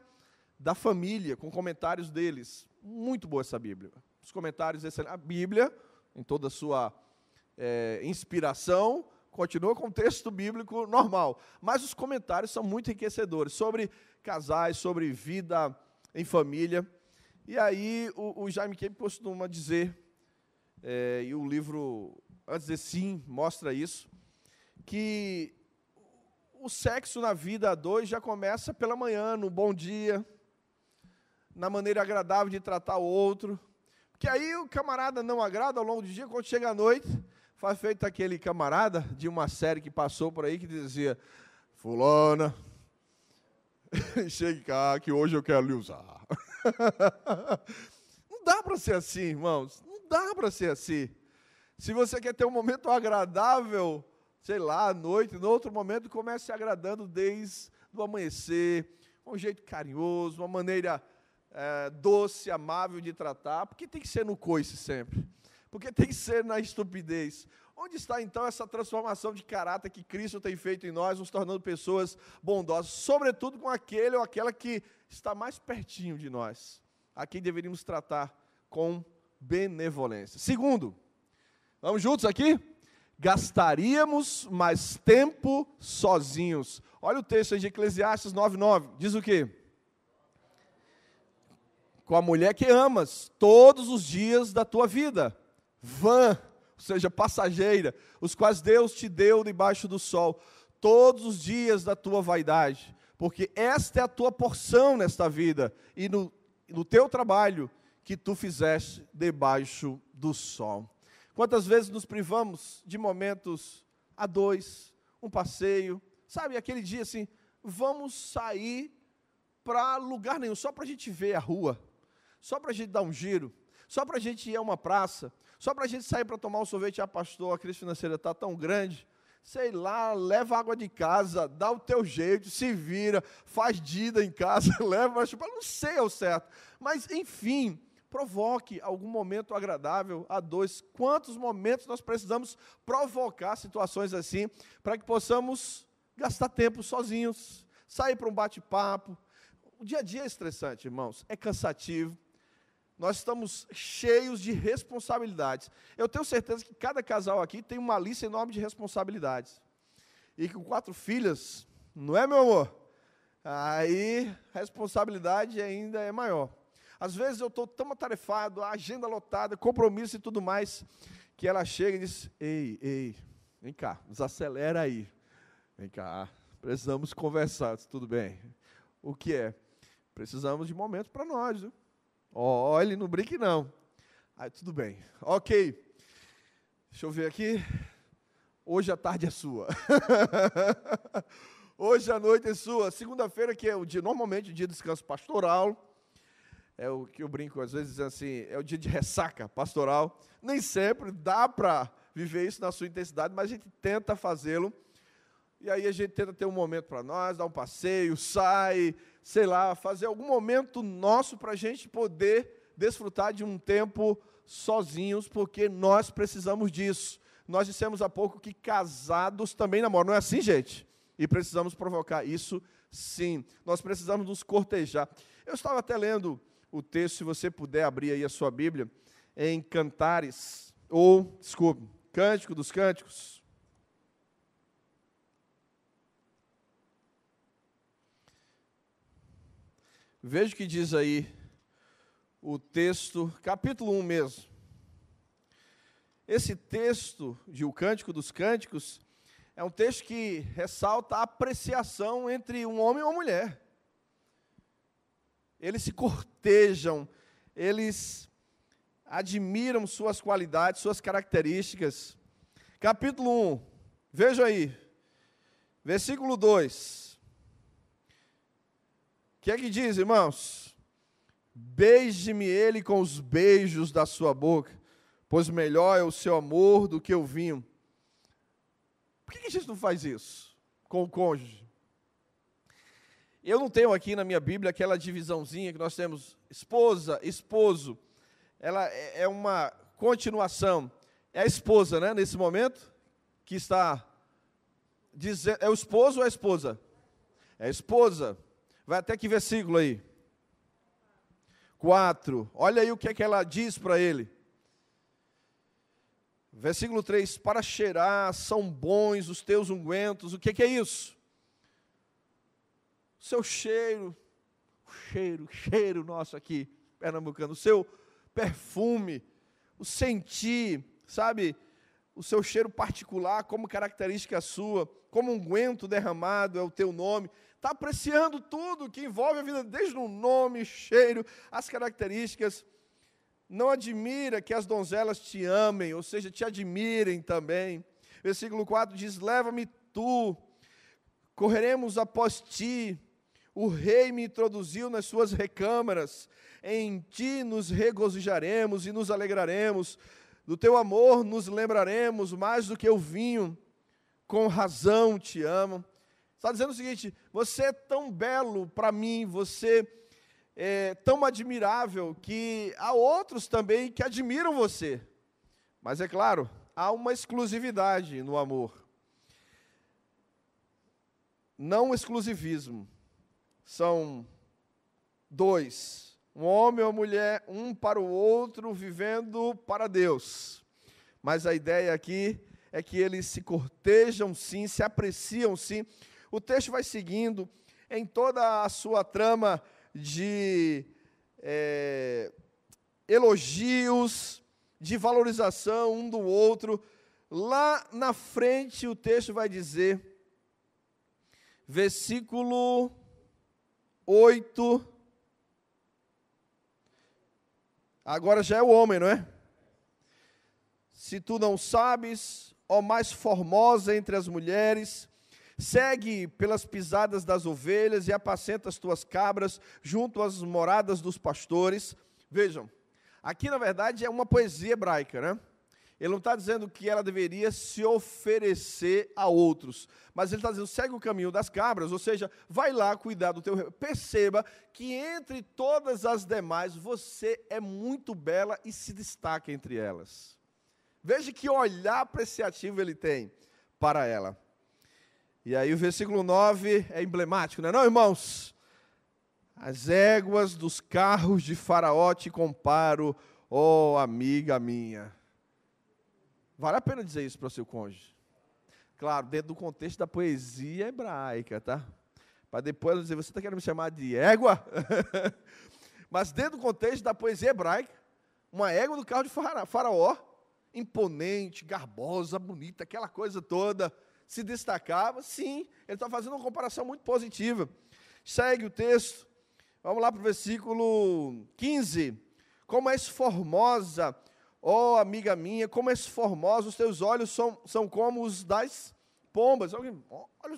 da Família, com comentários deles. Muito boa essa Bíblia. Os comentários, a Bíblia, em toda a sua é, inspiração, continua com o texto bíblico normal, mas os comentários são muito enriquecedores sobre casais, sobre vida em família. E aí o, o Jaime Kemp costuma dizer, é, e o livro, antes de sim, mostra isso, que o sexo na vida a dois já começa pela manhã, no bom dia, na maneira agradável de tratar o outro. Porque aí o camarada não agrada ao longo do dia, quando chega à noite, Faz feito aquele camarada de uma série que passou por aí que dizia: Fulana, chegue cá que hoje eu quero lhe usar. Não dá para ser assim, irmãos. Não dá para ser assim. Se você quer ter um momento agradável, sei lá, à noite, no outro momento, comece agradando desde o amanhecer, um jeito carinhoso, uma maneira é, doce, amável de tratar, porque tem que ser no coice sempre porque tem ser na estupidez. Onde está então essa transformação de caráter que Cristo tem feito em nós, nos tornando pessoas bondosas, sobretudo com aquele ou aquela que está mais pertinho de nós, a quem deveríamos tratar com benevolência. Segundo, vamos juntos aqui? Gastaríamos mais tempo sozinhos. Olha o texto de Eclesiastes 9:9, diz o quê? Com a mulher que amas todos os dias da tua vida vã, ou seja, passageira, os quais Deus te deu debaixo do sol, todos os dias da tua vaidade, porque esta é a tua porção nesta vida e no, no teu trabalho que tu fizeste debaixo do sol. Quantas vezes nos privamos de momentos a dois, um passeio, sabe, aquele dia assim, vamos sair para lugar nenhum, só para a gente ver a rua, só para a gente dar um giro, só para a gente ir a uma praça, só para a gente sair para tomar um sorvete, ah, pastor, a crise financeira está tão grande. Sei lá, leva água de casa, dá o teu jeito, se vira, faz dida em casa, leva, não sei ao certo. Mas, enfim, provoque algum momento agradável a dois. Quantos momentos nós precisamos provocar situações assim, para que possamos gastar tempo sozinhos, sair para um bate-papo. O dia a dia é estressante, irmãos, é cansativo, nós estamos cheios de responsabilidades. Eu tenho certeza que cada casal aqui tem uma lista enorme de responsabilidades. E com quatro filhas, não é, meu amor? aí a responsabilidade ainda é maior. Às vezes eu estou tão atarefado, a agenda lotada, compromisso e tudo mais, que ela chega e diz: Ei, ei, vem cá, desacelera aí. Vem cá, precisamos conversar, tudo bem. O que é? Precisamos de momento para nós. Viu? Olhe, não brinque não. Aí, tudo bem. Ok. Deixa eu ver aqui. Hoje a tarde é sua. Hoje a noite é sua. Segunda-feira, que é o dia, normalmente o dia de descanso pastoral. É o que eu brinco às vezes assim, é o dia de ressaca pastoral. Nem sempre dá para viver isso na sua intensidade, mas a gente tenta fazê-lo. E aí a gente tenta ter um momento para nós, dar um passeio, sai, sei lá, fazer algum momento nosso para a gente poder desfrutar de um tempo sozinhos, porque nós precisamos disso. Nós dissemos há pouco que casados também namoram, não é assim, gente? E precisamos provocar isso sim. Nós precisamos nos cortejar. Eu estava até lendo o texto, se você puder abrir aí a sua Bíblia, em Cantares, ou, desculpe, Cântico dos Cânticos. Veja o que diz aí o texto, capítulo 1 mesmo. Esse texto de O Cântico dos Cânticos é um texto que ressalta a apreciação entre um homem e uma mulher. Eles se cortejam, eles admiram suas qualidades, suas características. Capítulo 1, veja aí, versículo 2. Que é que diz, irmãos? Beije-me ele com os beijos da sua boca, pois melhor é o seu amor do que o vinho por que a gente não faz isso com o cônjuge? Eu não tenho aqui na minha Bíblia aquela divisãozinha que nós temos esposa, esposo. Ela é, é uma continuação. É a esposa, né, nesse momento, que está dizendo. É o esposo ou a esposa? É a esposa. Vai até que versículo aí? 4. Olha aí o que é que ela diz para ele. Versículo 3: Para cheirar são bons os teus ungüentos. O que, que é isso? O seu cheiro, o cheiro, o cheiro nosso aqui, pernambucano, o seu perfume, o sentir, sabe? O seu cheiro particular, como característica sua, como unguento derramado é o teu nome. Está apreciando tudo que envolve a vida, desde o nome, cheiro, as características não admira que as donzelas te amem, ou seja, te admirem também. Versículo 4 diz: Leva-me tu, correremos após ti. O rei me introduziu nas suas recâmaras. Em ti nos regozijaremos e nos alegraremos. Do teu amor nos lembraremos mais do que o vinho. Com razão te amo. Está dizendo o seguinte: você é tão belo para mim, você é, tão admirável que há outros também que admiram você. Mas é claro, há uma exclusividade no amor. Não exclusivismo. São dois, um homem ou mulher, um para o outro, vivendo para Deus. Mas a ideia aqui é que eles se cortejam sim, se apreciam sim. O texto vai seguindo em toda a sua trama de é, elogios, de valorização um do outro. Lá na frente o texto vai dizer, versículo 8. Agora já é o homem, não é? Se tu não sabes, ó mais formosa entre as mulheres, Segue pelas pisadas das ovelhas e apacenta as tuas cabras junto às moradas dos pastores. Vejam, aqui na verdade é uma poesia hebraica, né? Ele não está dizendo que ela deveria se oferecer a outros, mas ele está dizendo: segue o caminho das cabras, ou seja, vai lá cuidar do teu. Perceba que entre todas as demais, você é muito bela e se destaca entre elas. Veja que olhar apreciativo ele tem para ela. E aí o versículo 9 é emblemático, não é não, irmãos? As éguas dos carros de Faraó te comparo, ó oh, amiga minha. Vale a pena dizer isso para o seu cônjuge. Claro, dentro do contexto da poesia hebraica, tá? para depois dizer, você está querendo me chamar de égua? Mas dentro do contexto da poesia hebraica, uma égua do carro de faraó, imponente, garbosa, bonita, aquela coisa toda, se destacava. Sim, ele está fazendo uma comparação muito positiva. Segue o texto, vamos lá para o versículo 15. Como és formosa, ó amiga minha, como és formosa, os teus olhos são, são como os das pombas. Olha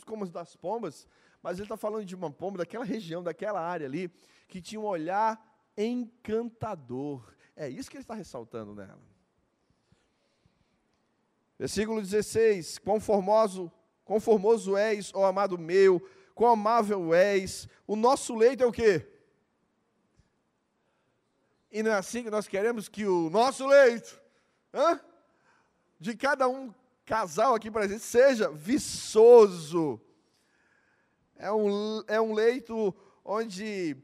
como os das pombas. Mas ele está falando de uma pomba daquela região, daquela área ali, que tinha um olhar encantador. É isso que ele está ressaltando nela. Versículo 16: Quão formoso, quão formoso és, ó amado meu, quão amável és. O nosso leito é o quê? E não é assim que nós queremos que o nosso leito, hã? de cada um casal aqui presente, seja viçoso. É um, é um leito onde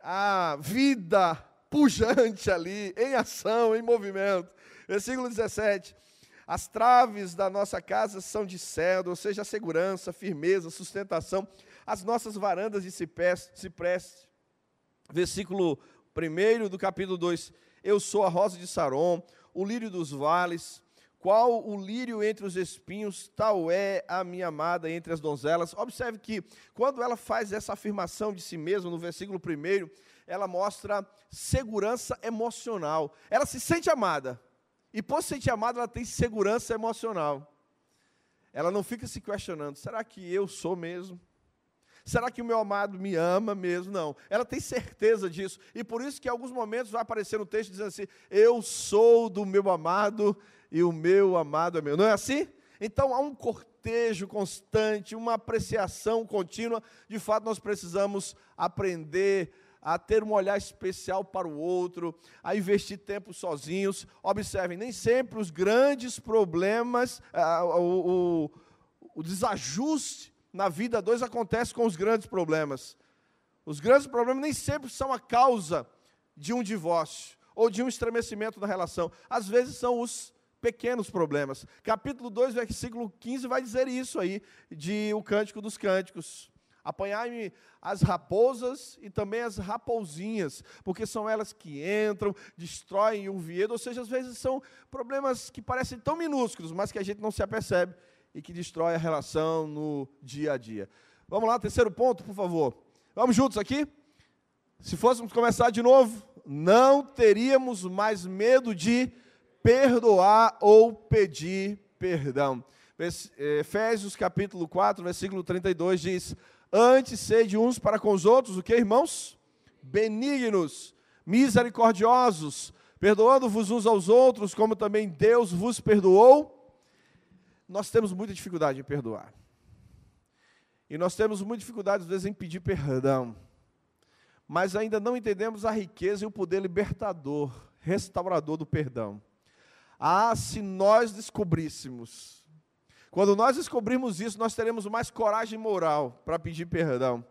a vida pujante ali, em ação, em movimento. Versículo 17. As traves da nossa casa são de cedro, ou seja, segurança, firmeza, sustentação. As nossas varandas de cipreste. Versículo 1 do capítulo 2. Eu sou a rosa de Saron, o lírio dos vales. Qual o lírio entre os espinhos, tal é a minha amada entre as donzelas. Observe que, quando ela faz essa afirmação de si mesma, no versículo 1, ela mostra segurança emocional. Ela se sente amada. E por se sentir amada, ela tem segurança emocional. Ela não fica se questionando: será que eu sou mesmo? Será que o meu amado me ama mesmo? Não. Ela tem certeza disso. E por isso que em alguns momentos vai aparecer no texto dizendo assim: Eu sou do meu amado e o meu amado é meu. Não é assim? Então há um cortejo constante, uma apreciação contínua. De fato, nós precisamos aprender a ter um olhar especial para o outro, a investir tempo sozinhos. Observem, nem sempre os grandes problemas, ah, o, o, o desajuste na vida dois acontece com os grandes problemas. Os grandes problemas nem sempre são a causa de um divórcio ou de um estremecimento da relação. Às vezes são os pequenos problemas. Capítulo 2, versículo 15 vai dizer isso aí, de o Cântico dos Cânticos. Apanhai-me as raposas e também as raposinhas, porque são elas que entram, destroem o viedo, ou seja, às vezes são problemas que parecem tão minúsculos, mas que a gente não se apercebe e que destrói a relação no dia a dia. Vamos lá, terceiro ponto, por favor. Vamos juntos aqui? Se fôssemos começar de novo, não teríamos mais medo de perdoar ou pedir perdão. Efésios capítulo 4, versículo 32 diz: Antes sede uns para com os outros, o que, irmãos? Benignos, misericordiosos, perdoando-vos uns aos outros, como também Deus vos perdoou. Nós temos muita dificuldade em perdoar. E nós temos muita dificuldade, às vezes, em pedir perdão. Mas ainda não entendemos a riqueza e o poder libertador, restaurador do perdão. Ah, se nós descobríssemos. Quando nós descobrirmos isso, nós teremos mais coragem moral para pedir perdão.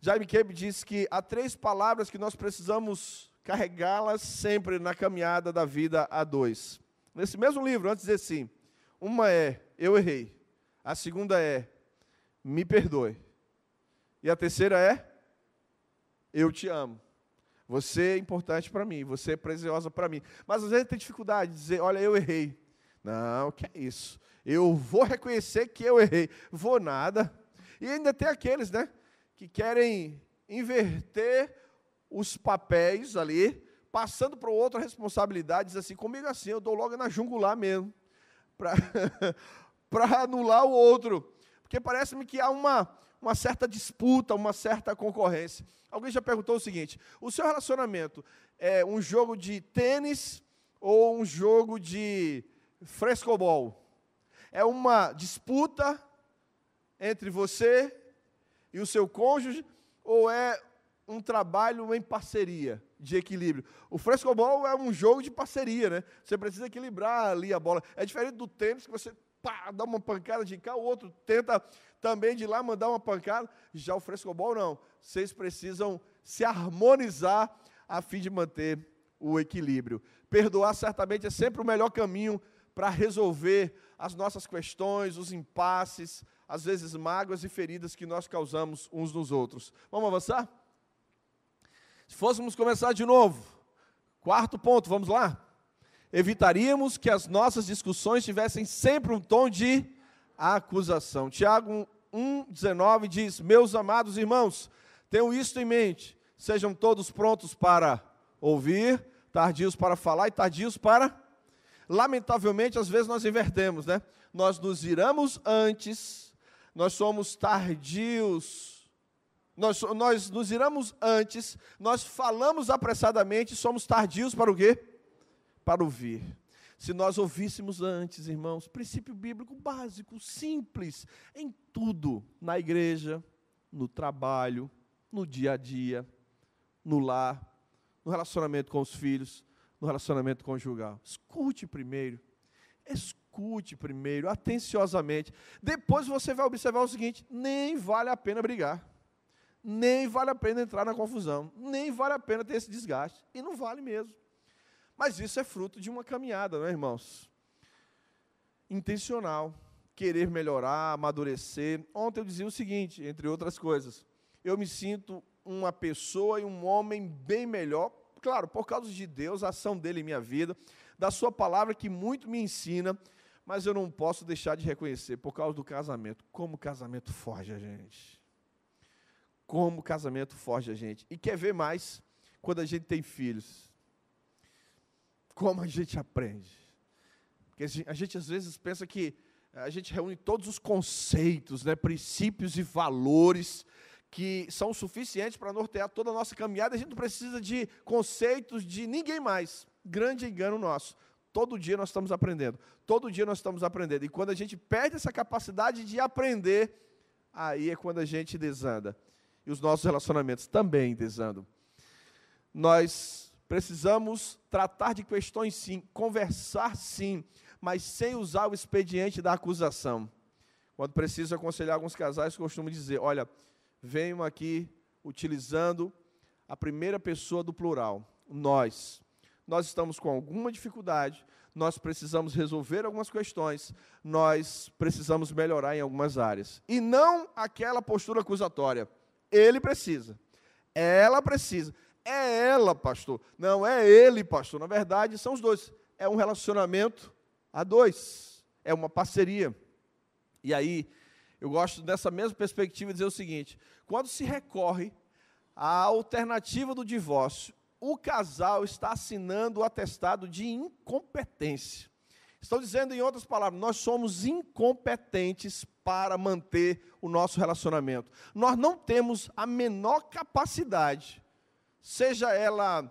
Jaime Kemp diz que há três palavras que nós precisamos carregá-las sempre na caminhada da vida a dois. Nesse mesmo livro, antes de assim, uma é eu errei, a segunda é me perdoe, e a terceira é eu te amo. Você é importante para mim, você é preciosa para mim. Mas às vezes tem dificuldade de dizer, olha, eu errei. Não, que é isso? Eu vou reconhecer que eu errei. Vou nada. E ainda tem aqueles, né, que querem inverter os papéis ali, passando para o outro responsabilidade, diz assim, comigo assim, eu dou logo na jungular mesmo, para anular o outro. Porque parece-me que há uma, uma certa disputa, uma certa concorrência. Alguém já perguntou o seguinte: o seu relacionamento é um jogo de tênis ou um jogo de frescobol? É uma disputa entre você e o seu cônjuge ou é um trabalho em parceria, de equilíbrio? O frescobol é um jogo de parceria, né? Você precisa equilibrar ali a bola. É diferente do tênis que você pá, dá uma pancada de cá, o outro tenta também de lá mandar uma pancada. Já o frescobol não. Vocês precisam se harmonizar a fim de manter o equilíbrio. Perdoar certamente é sempre o melhor caminho para resolver as nossas questões, os impasses, às vezes mágoas e feridas que nós causamos uns nos outros. Vamos avançar? Se fôssemos começar de novo, quarto ponto, vamos lá? Evitaríamos que as nossas discussões tivessem sempre um tom de acusação. Tiago 1,19 diz: Meus amados irmãos, tenham isto em mente, sejam todos prontos para ouvir, tardios para falar e tardios para. Lamentavelmente, às vezes nós invertemos, né? Nós nos iramos antes, nós somos tardios, nós, nós nos iramos antes, nós falamos apressadamente, somos tardios para o quê? Para ouvir. Se nós ouvíssemos antes, irmãos, princípio bíblico básico, simples, em tudo, na igreja, no trabalho, no dia a dia, no lar, no relacionamento com os filhos, no relacionamento conjugal. Escute primeiro. Escute primeiro, atenciosamente. Depois você vai observar o seguinte: nem vale a pena brigar. Nem vale a pena entrar na confusão. Nem vale a pena ter esse desgaste. E não vale mesmo. Mas isso é fruto de uma caminhada, não é, irmãos? Intencional. Querer melhorar, amadurecer. Ontem eu dizia o seguinte, entre outras coisas. Eu me sinto uma pessoa e um homem bem melhor, claro, por causa de Deus, a ação dele em minha vida, da sua palavra que muito me ensina, mas eu não posso deixar de reconhecer, por causa do casamento, como o casamento foge a gente. Como o casamento foge a gente. E quer ver mais quando a gente tem filhos como a gente aprende. Porque a gente às vezes pensa que a gente reúne todos os conceitos, né, princípios e valores que são suficientes para nortear toda a nossa caminhada. A gente não precisa de conceitos de ninguém mais. Grande engano nosso. Todo dia nós estamos aprendendo. Todo dia nós estamos aprendendo. E quando a gente perde essa capacidade de aprender, aí é quando a gente desanda. E os nossos relacionamentos também desandam. Nós Precisamos tratar de questões sim, conversar sim, mas sem usar o expediente da acusação. Quando preciso aconselhar alguns casais, costumo dizer: olha, venham aqui utilizando a primeira pessoa do plural, nós. Nós estamos com alguma dificuldade, nós precisamos resolver algumas questões, nós precisamos melhorar em algumas áreas. E não aquela postura acusatória. Ele precisa, ela precisa. É ela, pastor. Não é ele, pastor. Na verdade, são os dois. É um relacionamento a dois. É uma parceria. E aí, eu gosto dessa mesma perspectiva de dizer o seguinte: quando se recorre à alternativa do divórcio, o casal está assinando o atestado de incompetência. Estão dizendo, em outras palavras, nós somos incompetentes para manter o nosso relacionamento. Nós não temos a menor capacidade seja ela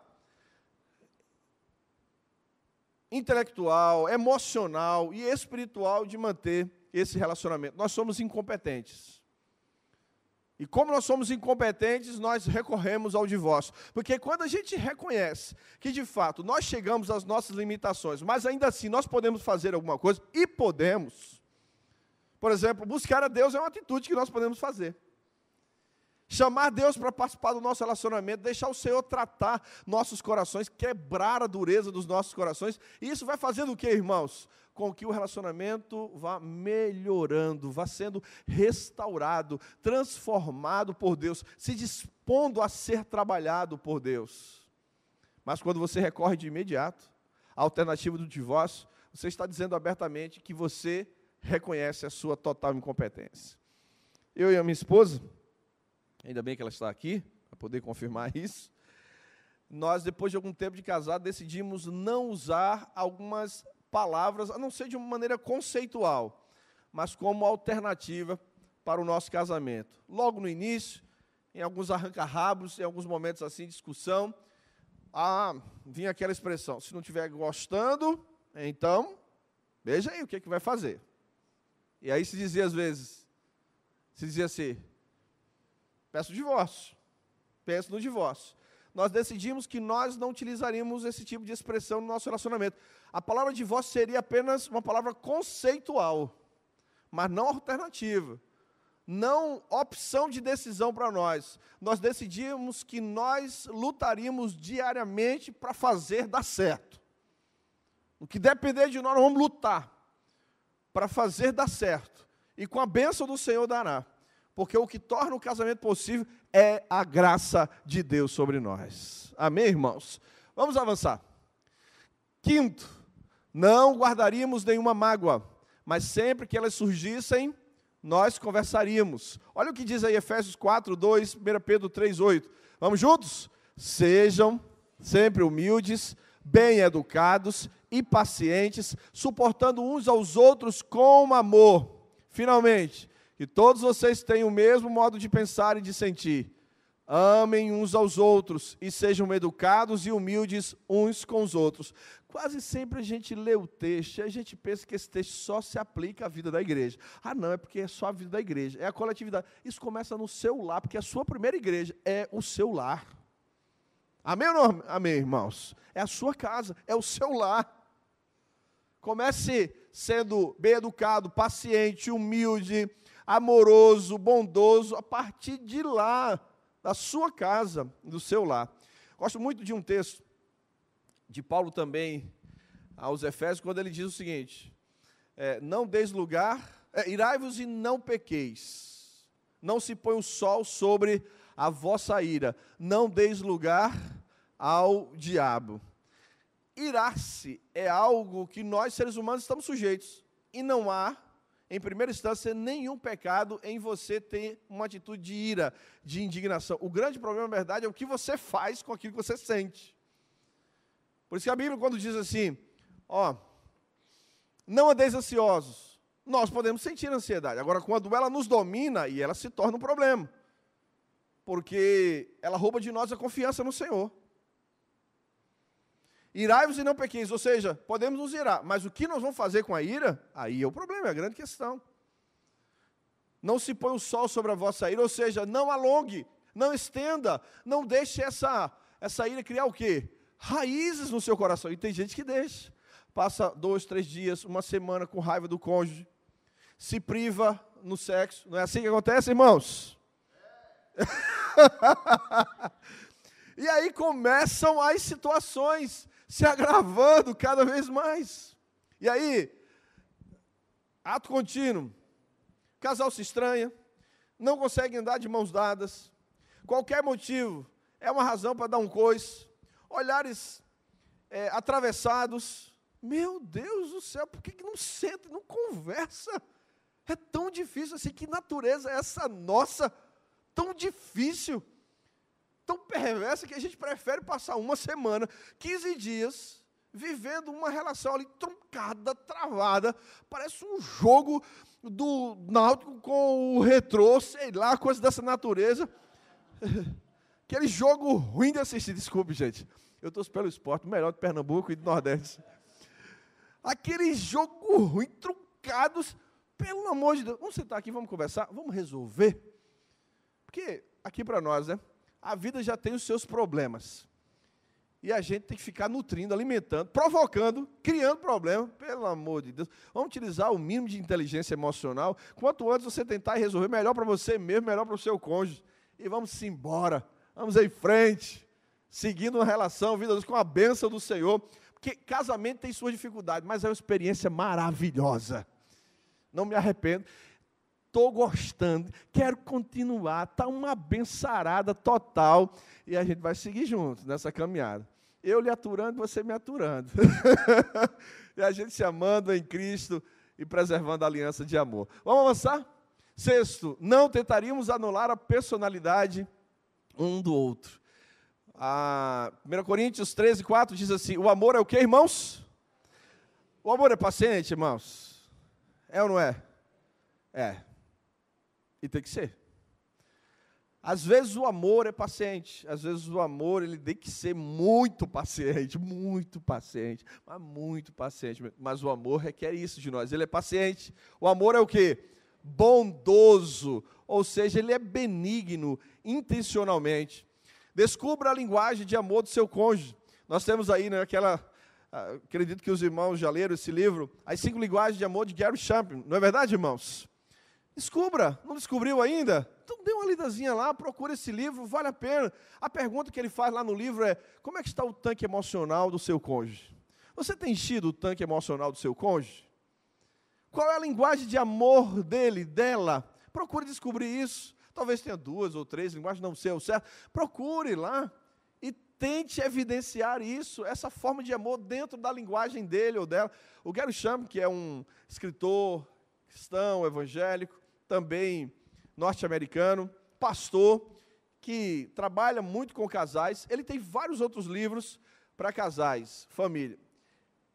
intelectual, emocional e espiritual, de manter esse relacionamento. Nós somos incompetentes. E como nós somos incompetentes, nós recorremos ao divórcio. Porque quando a gente reconhece que de fato nós chegamos às nossas limitações, mas ainda assim nós podemos fazer alguma coisa, e podemos. Por exemplo, buscar a Deus é uma atitude que nós podemos fazer. Chamar Deus para participar do nosso relacionamento, deixar o Senhor tratar nossos corações, quebrar a dureza dos nossos corações. E isso vai fazendo o que, irmãos? Com que o relacionamento vá melhorando, vá sendo restaurado, transformado por Deus, se dispondo a ser trabalhado por Deus. Mas quando você recorre de imediato à alternativa do divórcio, você está dizendo abertamente que você reconhece a sua total incompetência. Eu e a minha esposa, ainda bem que ela está aqui, para poder confirmar isso. Nós, depois de algum tempo de casado, decidimos não usar algumas palavras, a não ser de uma maneira conceitual, mas como alternativa para o nosso casamento. Logo no início, em alguns arranca-rabos, em alguns momentos assim, discussão, ah, vinha aquela expressão: se não estiver gostando, então, veja aí o que, é que vai fazer. E aí se dizia às vezes, se dizia assim, Peço divórcio. Penso no divórcio. Nós decidimos que nós não utilizaríamos esse tipo de expressão no nosso relacionamento. A palavra divórcio seria apenas uma palavra conceitual, mas não alternativa. Não opção de decisão para nós. Nós decidimos que nós lutaríamos diariamente para fazer dar certo. O que depender de nós, nós vamos lutar para fazer dar certo. e com a bênção do Senhor dará. Porque o que torna o casamento possível é a graça de Deus sobre nós. Amém, irmãos? Vamos avançar. Quinto, não guardaríamos nenhuma mágoa, mas sempre que elas surgissem, nós conversaríamos. Olha o que diz aí Efésios 4, 2, 1 Pedro 3, 8. Vamos juntos? Sejam sempre humildes, bem educados e pacientes, suportando uns aos outros com amor. Finalmente, que todos vocês tenham o mesmo modo de pensar e de sentir. Amem uns aos outros e sejam educados e humildes uns com os outros. Quase sempre a gente lê o texto e a gente pensa que esse texto só se aplica à vida da igreja. Ah, não, é porque é só a vida da igreja, é a coletividade. Isso começa no seu lar, porque a sua primeira igreja é o seu lar. Amém ou não? Amém, irmãos? É a sua casa, é o seu lar. Comece sendo bem educado, paciente, humilde, amoroso, bondoso, a partir de lá, da sua casa, do seu lar. Gosto muito de um texto de Paulo também aos Efésios, quando ele diz o seguinte: é, Não deis lugar, é, irai-vos e não pequeis, não se põe o sol sobre a vossa ira, não deis lugar ao diabo irar-se é algo que nós, seres humanos, estamos sujeitos. E não há, em primeira instância, nenhum pecado em você ter uma atitude de ira, de indignação. O grande problema, na verdade, é o que você faz com aquilo que você sente. Por isso que a Bíblia, quando diz assim, ó, não andeis ansiosos, nós podemos sentir ansiedade. Agora, quando ela nos domina, e ela se torna um problema, porque ela rouba de nós a confiança no Senhor. Irai-vos e não pequeis, ou seja, podemos nos irar, mas o que nós vamos fazer com a ira? Aí é o problema, é a grande questão. Não se põe o sol sobre a vossa ira, ou seja, não alongue, não estenda, não deixe essa, essa ira criar o quê? Raízes no seu coração. E tem gente que deixa. Passa dois, três dias, uma semana com raiva do cônjuge, se priva no sexo. Não é assim que acontece, irmãos? e aí começam as situações se agravando cada vez mais. E aí, ato contínuo, casal se estranha, não consegue andar de mãos dadas, qualquer motivo é uma razão para dar um coice, olhares é, atravessados. Meu Deus do céu, por que, que não senta, não conversa? É tão difícil assim, que natureza é essa nossa? Tão difícil tão perversa que a gente prefere passar uma semana, 15 dias, vivendo uma relação ali truncada, travada. Parece um jogo do Náutico com o retrô, sei lá, coisa dessa natureza. Aquele jogo ruim de assistir, desculpe, gente. Eu estou pelo esporte, melhor de Pernambuco e do Nordeste. Aquele jogo ruim, truncados, pelo amor de Deus. Vamos sentar aqui, vamos conversar, vamos resolver. Porque aqui para nós, né? A vida já tem os seus problemas. E a gente tem que ficar nutrindo, alimentando, provocando, criando problema, pelo amor de Deus. Vamos utilizar o mínimo de inteligência emocional. Quanto antes você tentar resolver, melhor para você mesmo, melhor para o seu cônjuge. E vamos embora, vamos em frente, seguindo uma relação, vida com a bênção do Senhor. Porque casamento tem suas dificuldades, mas é uma experiência maravilhosa. Não me arrependo estou gostando, quero continuar, está uma abençarada total, e a gente vai seguir juntos nessa caminhada. Eu lhe aturando, você me aturando. e a gente se amando em Cristo e preservando a aliança de amor. Vamos avançar? Sexto, não tentaríamos anular a personalidade um do outro. A 1 Coríntios 13, 4 diz assim: O amor é o que, irmãos? O amor é paciente, irmãos? É ou não é? É. E tem que ser. Às vezes o amor é paciente, às vezes o amor ele tem que ser muito paciente, muito paciente, mas muito paciente. Mas o amor requer isso de nós. Ele é paciente. O amor é o que? Bondoso, ou seja, ele é benigno intencionalmente. Descubra a linguagem de amor do seu cônjuge. Nós temos aí né, aquela, ah, acredito que os irmãos já leram esse livro, As Cinco Linguagens de Amor de Gary Chapman. Não é verdade, irmãos? Descubra, não descobriu ainda? Então dê uma lidazinha lá, procure esse livro, vale a pena. A pergunta que ele faz lá no livro é: como é que está o tanque emocional do seu cônjuge? Você tem enchido o tanque emocional do seu cônjuge? Qual é a linguagem de amor dele, dela? Procure descobrir isso. Talvez tenha duas ou três linguagens, não sei o certo. Procure lá e tente evidenciar isso, essa forma de amor dentro da linguagem dele ou dela. O Gary Cham, que é um escritor cristão, evangélico, também norte-americano, pastor, que trabalha muito com casais. Ele tem vários outros livros para casais, família.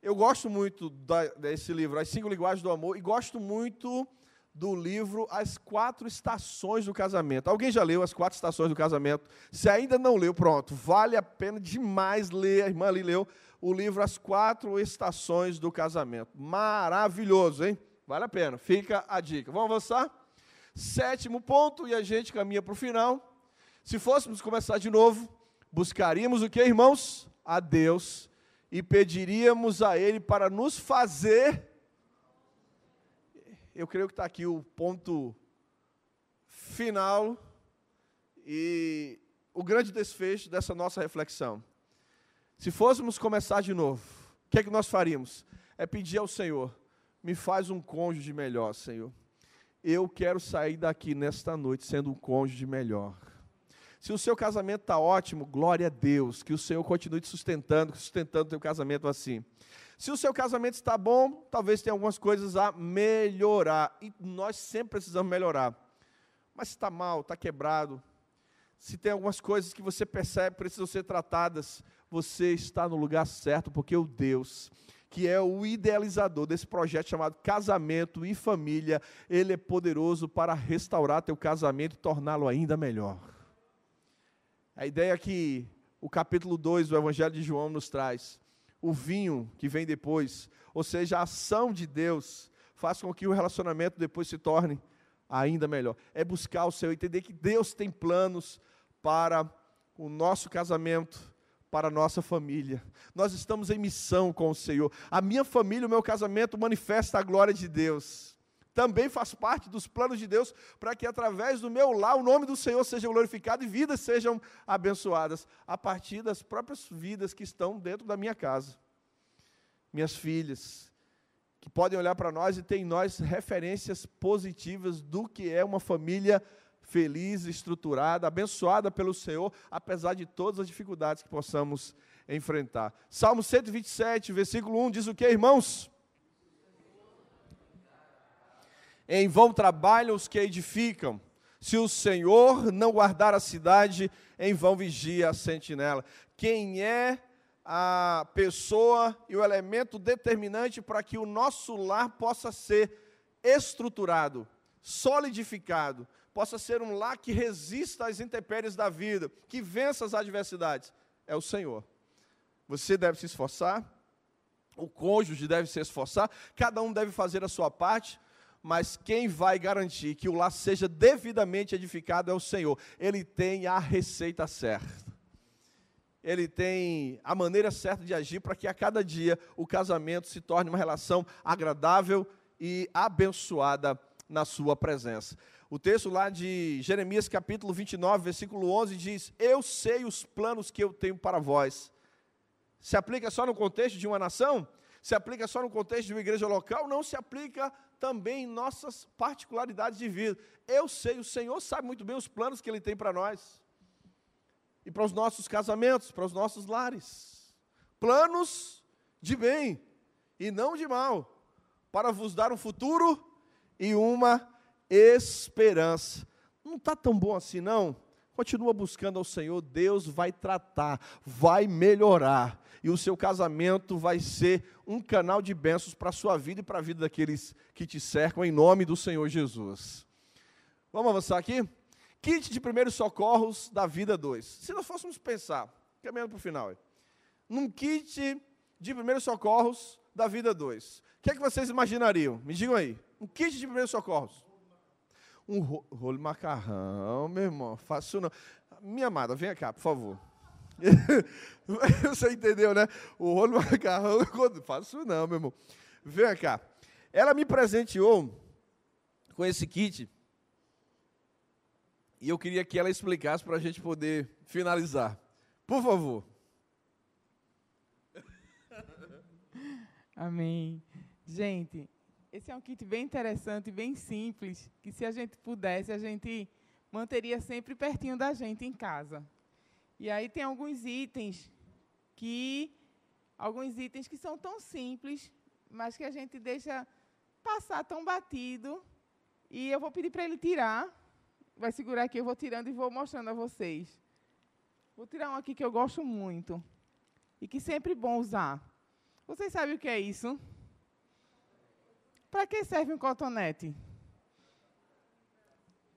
Eu gosto muito da, desse livro, As Cinco Linguagens do Amor, e gosto muito do livro As Quatro Estações do Casamento. Alguém já leu As Quatro Estações do Casamento? Se ainda não leu, pronto, vale a pena demais ler. A irmã ali leu o livro As Quatro Estações do Casamento. Maravilhoso, hein? Vale a pena. Fica a dica. Vamos avançar? Sétimo ponto, e a gente caminha para o final. Se fôssemos começar de novo, buscaríamos o que, irmãos? A Deus e pediríamos a Ele para nos fazer eu creio que está aqui o ponto final e o grande desfecho dessa nossa reflexão. Se fôssemos começar de novo, o que é que nós faríamos? É pedir ao Senhor, me faz um cônjuge melhor, Senhor. Eu quero sair daqui nesta noite sendo um cônjuge melhor. Se o seu casamento está ótimo, glória a Deus, que o Senhor continue te sustentando, sustentando o teu casamento assim. Se o seu casamento está bom, talvez tenha algumas coisas a melhorar. E nós sempre precisamos melhorar. Mas se está mal, está quebrado, se tem algumas coisas que você percebe precisam ser tratadas, você está no lugar certo, porque o Deus, que é o idealizador desse projeto chamado Casamento e Família, ele é poderoso para restaurar teu casamento e torná-lo ainda melhor. A ideia que o capítulo 2 do Evangelho de João nos traz o vinho que vem depois, ou seja, a ação de Deus, faz com que o relacionamento depois se torne ainda melhor. É buscar o Senhor, entender que Deus tem planos para o nosso casamento, para a nossa família. Nós estamos em missão com o Senhor. A minha família, o meu casamento manifesta a glória de Deus. Também faz parte dos planos de Deus para que através do meu lar o nome do Senhor seja glorificado e vidas sejam abençoadas a partir das próprias vidas que estão dentro da minha casa. Minhas filhas, que podem olhar para nós e ter em nós referências positivas do que é uma família feliz, estruturada, abençoada pelo Senhor, apesar de todas as dificuldades que possamos enfrentar. Salmo 127, versículo 1 diz o que, irmãos? Em vão trabalham os que edificam. Se o Senhor não guardar a cidade, em vão vigia a sentinela. Quem é a pessoa e o elemento determinante para que o nosso lar possa ser estruturado, solidificado, possa ser um lar que resista às intempéries da vida, que vença as adversidades, é o Senhor. Você deve se esforçar, o cônjuge deve se esforçar, cada um deve fazer a sua parte, mas quem vai garantir que o lar seja devidamente edificado é o Senhor. Ele tem a receita certa. Ele tem a maneira certa de agir para que a cada dia o casamento se torne uma relação agradável e abençoada na sua presença. O texto lá de Jeremias capítulo 29, versículo 11 diz: Eu sei os planos que eu tenho para vós. Se aplica só no contexto de uma nação? Se aplica só no contexto de uma igreja local? Não se aplica também em nossas particularidades de vida. Eu sei, o Senhor sabe muito bem os planos que Ele tem para nós. E para os nossos casamentos, para os nossos lares. Planos de bem e não de mal, para vos dar um futuro e uma esperança. Não está tão bom assim, não? Continua buscando ao Senhor, Deus vai tratar, vai melhorar, e o seu casamento vai ser um canal de bênçãos para a sua vida e para a vida daqueles que te cercam, em nome do Senhor Jesus. Vamos avançar aqui? Kit de primeiros socorros da vida 2. Se nós fôssemos pensar, caminhando para o final, num kit de primeiros socorros da vida 2, o que é que vocês imaginariam? Me digam aí. Um kit de primeiros socorros um rolo de macarrão, meu irmão, faço não. Minha amada, venha cá, por favor. Você entendeu, né? O rolo macarrão, faço não, meu irmão. Venha cá. Ela me presenteou com esse kit. E eu queria que ela explicasse para a gente poder finalizar. Por favor. Amém. Gente, esse é um kit bem interessante, bem simples, que se a gente pudesse, a gente manteria sempre pertinho da gente em casa. E aí tem alguns itens que alguns itens que são tão simples, mas que a gente deixa passar tão batido. E eu vou pedir para ele tirar. Vai segurar aqui, eu vou tirando e vou mostrando a vocês. Vou tirar um aqui que eu gosto muito. E que sempre é bom usar. Vocês sabem o que é isso? Para que serve um cotonete?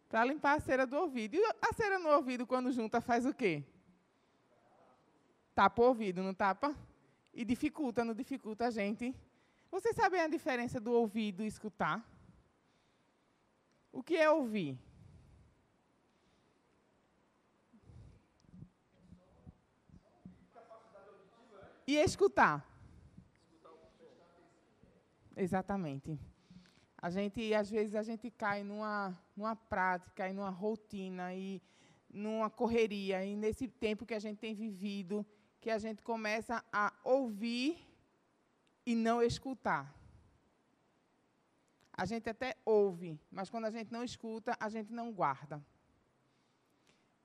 Para limpar a cera do ouvido. E a cera no ouvido, quando junta, faz o quê? Tapa o ouvido, não tapa? E dificulta, não dificulta a gente. Vocês sabem a diferença do ouvido e escutar? O que é ouvir? E escutar? Exatamente. A gente, às vezes, a gente cai numa, numa prática e numa rotina e numa correria. E nesse tempo que a gente tem vivido, que a gente começa a ouvir e não escutar. A gente até ouve, mas quando a gente não escuta, a gente não guarda.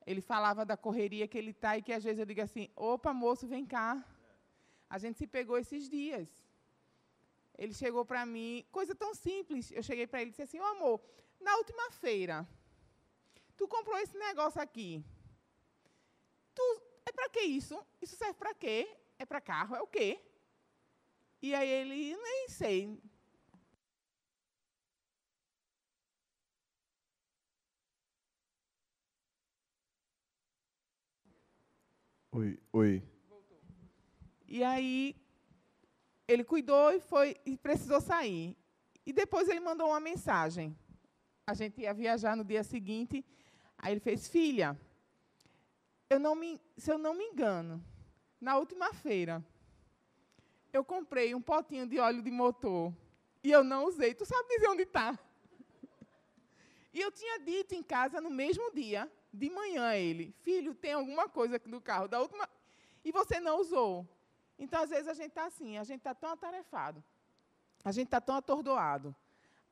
Ele falava da correria que ele está e que às vezes eu digo assim: opa, moço, vem cá. A gente se pegou esses dias. Ele chegou para mim, coisa tão simples. Eu cheguei para ele e disse assim: Ô oh, amor, na última feira, tu comprou esse negócio aqui. Tu é para que isso? Isso serve para quê? É para carro? É o quê? E aí ele, nem sei. Oi, oi. E aí ele cuidou e foi e precisou sair. E depois ele mandou uma mensagem. A gente ia viajar no dia seguinte. Aí ele fez: "Filha, eu não me, se eu não me engano, na última feira, eu comprei um potinho de óleo de motor e eu não usei. Tu sabe dizer onde está? E eu tinha dito em casa no mesmo dia, de manhã, a ele: Filho, tem alguma coisa aqui no carro da última. E você não usou. Então, às vezes, a gente está assim, a gente está tão atarefado, a gente está tão atordoado.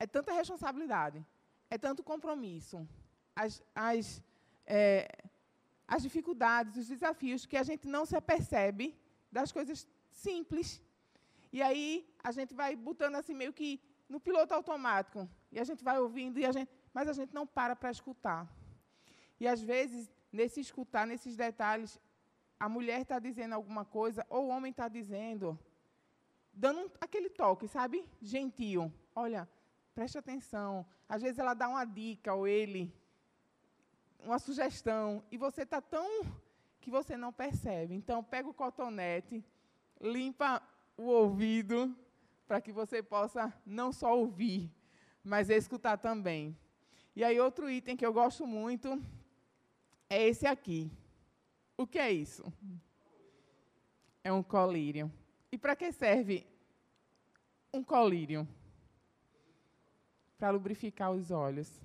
É tanta responsabilidade, é tanto compromisso. As, as, é, as dificuldades, os desafios que a gente não se apercebe das coisas simples. E aí a gente vai botando assim meio que no piloto automático. E a gente vai ouvindo, e a gente, mas a gente não para para escutar. E às vezes, nesse escutar, nesses detalhes, a mulher está dizendo alguma coisa, ou o homem está dizendo, dando um, aquele toque, sabe? Gentil. Olha, preste atenção. Às vezes ela dá uma dica, ou ele, uma sugestão, e você está tão que você não percebe. Então, pega o cotonete, limpa o ouvido, para que você possa não só ouvir, mas escutar também. E aí, outro item que eu gosto muito é esse aqui. O que é isso? É um colírio. E para que serve um colírio? Para lubrificar os olhos.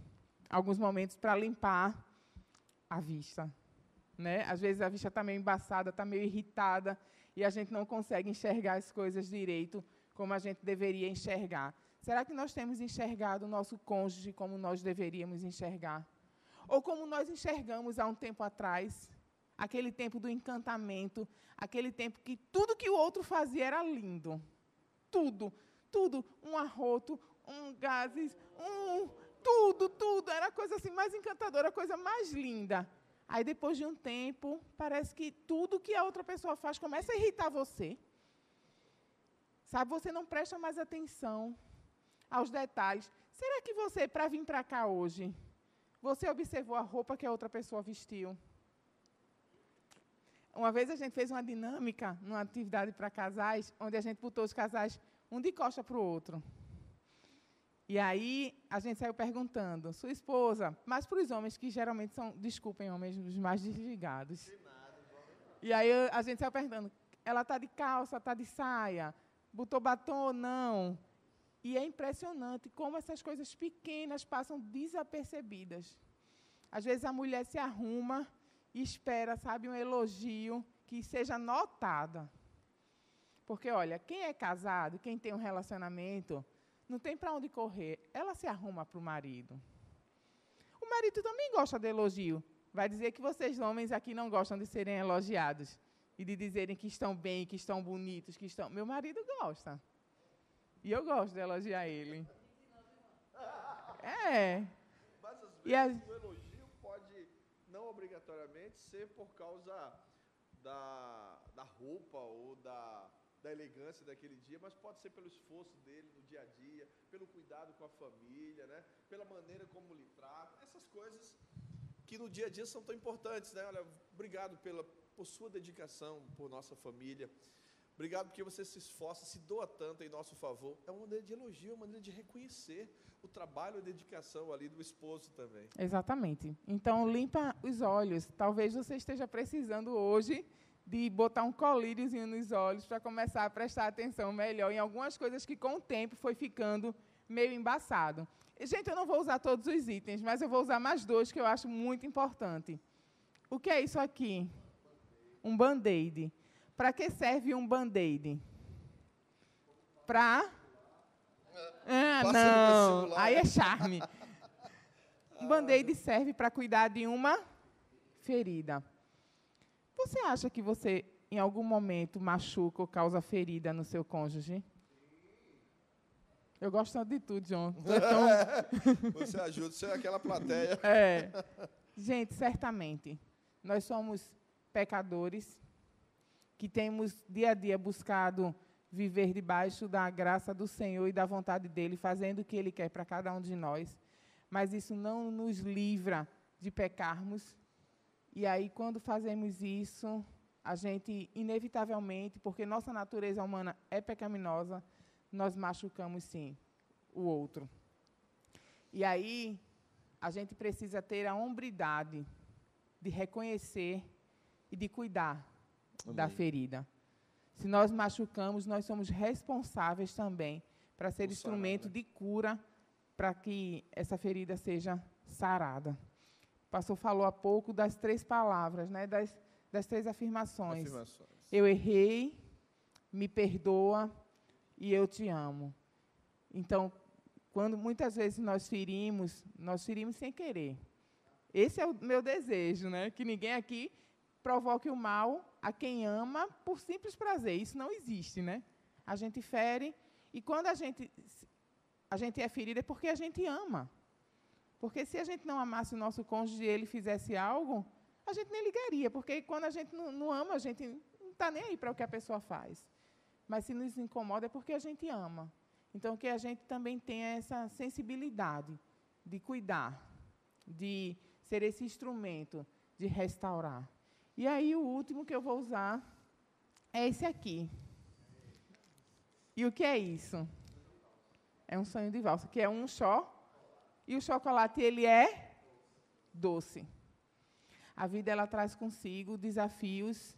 Alguns momentos para limpar a vista. Né? Às vezes a vista está meio embaçada, está meio irritada, e a gente não consegue enxergar as coisas direito como a gente deveria enxergar. Será que nós temos enxergado o nosso cônjuge como nós deveríamos enxergar? Ou como nós enxergamos há um tempo atrás? Aquele tempo do encantamento, aquele tempo que tudo que o outro fazia era lindo. Tudo, tudo. Um arroto, um gases, um tudo, tudo. Era a coisa assim mais encantadora, a coisa mais linda. Aí depois de um tempo, parece que tudo que a outra pessoa faz começa a irritar você. Sabe, você não presta mais atenção aos detalhes. Será que você, para vir para cá hoje, você observou a roupa que a outra pessoa vestiu? Uma vez a gente fez uma dinâmica numa atividade para casais, onde a gente botou os casais um de costa para o outro. E aí a gente saiu perguntando, sua esposa, mas para os homens que geralmente são, desculpem, homens os mais desligados. E aí a gente saiu perguntando, ela está de calça, está de saia, botou batom ou não? E é impressionante como essas coisas pequenas passam desapercebidas. Às vezes a mulher se arruma espera, sabe, um elogio que seja notada. Porque, olha, quem é casado, quem tem um relacionamento, não tem para onde correr, ela se arruma para o marido. O marido também gosta de elogio. Vai dizer que vocês, homens, aqui não gostam de serem elogiados e de dizerem que estão bem, que estão bonitos, que estão. Meu marido gosta. E eu gosto de elogiar ele. É. Mas às vezes a... o elogio obrigatoriamente ser por causa da, da roupa ou da, da elegância daquele dia, mas pode ser pelo esforço dele no dia a dia, pelo cuidado com a família, né? pela maneira como lhe trata, essas coisas que no dia a dia são tão importantes, né? Olha, obrigado pela, por sua dedicação, por nossa família. Obrigado porque você se esforça, se doa tanto em nosso favor. É uma maneira de elogio, uma maneira de reconhecer o trabalho e a dedicação ali do esposo também. Exatamente. Então, limpa os olhos. Talvez você esteja precisando hoje de botar um colíriozinho nos olhos para começar a prestar atenção melhor em algumas coisas que com o tempo foi ficando meio embaçado. Gente, eu não vou usar todos os itens, mas eu vou usar mais dois que eu acho muito importante. O que é isso aqui? Um band-aid. Para que serve um band-aid? Para. Ah, não. Aí é charme. Um band-aid serve para cuidar de uma ferida. Você acha que você, em algum momento, machuca ou causa ferida no seu cônjuge? Eu gosto de tudo, John. Você ajuda, você é aquela plateia. É. Gente, certamente, nós somos pecadores que temos dia a dia buscado viver debaixo da graça do Senhor e da vontade dele, fazendo o que ele quer para cada um de nós. Mas isso não nos livra de pecarmos e aí, quando fazemos isso, a gente, inevitavelmente, porque nossa natureza humana é pecaminosa, nós machucamos sim o outro. E aí, a gente precisa ter a hombridade de reconhecer e de cuidar Amém. da ferida. Se nós machucamos, nós somos responsáveis também para ser o instrumento sarada. de cura para que essa ferida seja sarada. O pastor falou há pouco das três palavras, né? das, das três afirmações. afirmações. Eu errei, me perdoa e eu te amo. Então, quando muitas vezes nós ferimos, nós ferimos sem querer. Esse é o meu desejo, né? Que ninguém aqui provoque o mal a quem ama por simples prazer. Isso não existe, né? A gente fere e quando a gente a gente é ferido é porque a gente ama. Porque se a gente não amasse o nosso cônjuge e ele fizesse algo, a gente nem ligaria, porque quando a gente não, não ama, a gente não está nem aí para o que a pessoa faz. Mas se nos incomoda é porque a gente ama. Então, que a gente também tenha essa sensibilidade de cuidar, de ser esse instrumento de restaurar. E aí, o último que eu vou usar é esse aqui. E o que é isso? É um sonho de valsa, que é um só e o chocolate, ele é doce. A vida, ela traz consigo desafios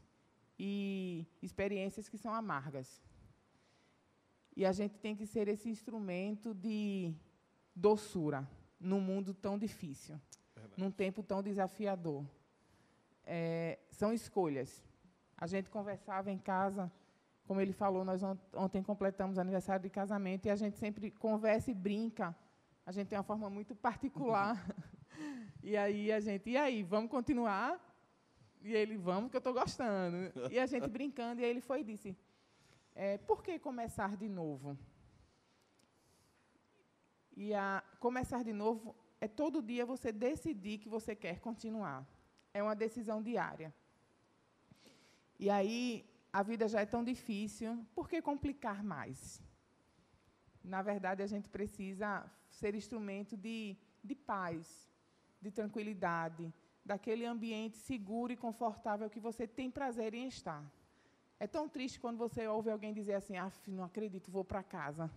e experiências que são amargas. E a gente tem que ser esse instrumento de doçura num mundo tão difícil, Verdade. num tempo tão desafiador. É, são escolhas. A gente conversava em casa, como ele falou, nós ontem completamos aniversário de casamento e a gente sempre conversa e brinca a gente tem uma forma muito particular. e aí a gente, e aí, vamos continuar? E ele, vamos, que eu estou gostando. E a gente brincando, e aí ele foi e disse, é, por que começar de novo? E a começar de novo é todo dia você decidir que você quer continuar. É uma decisão diária. E aí a vida já é tão difícil, por que complicar mais? Na verdade, a gente precisa ser instrumento de, de paz, de tranquilidade, daquele ambiente seguro e confortável que você tem prazer em estar. É tão triste quando você ouve alguém dizer assim: "Ah, não acredito, vou para casa".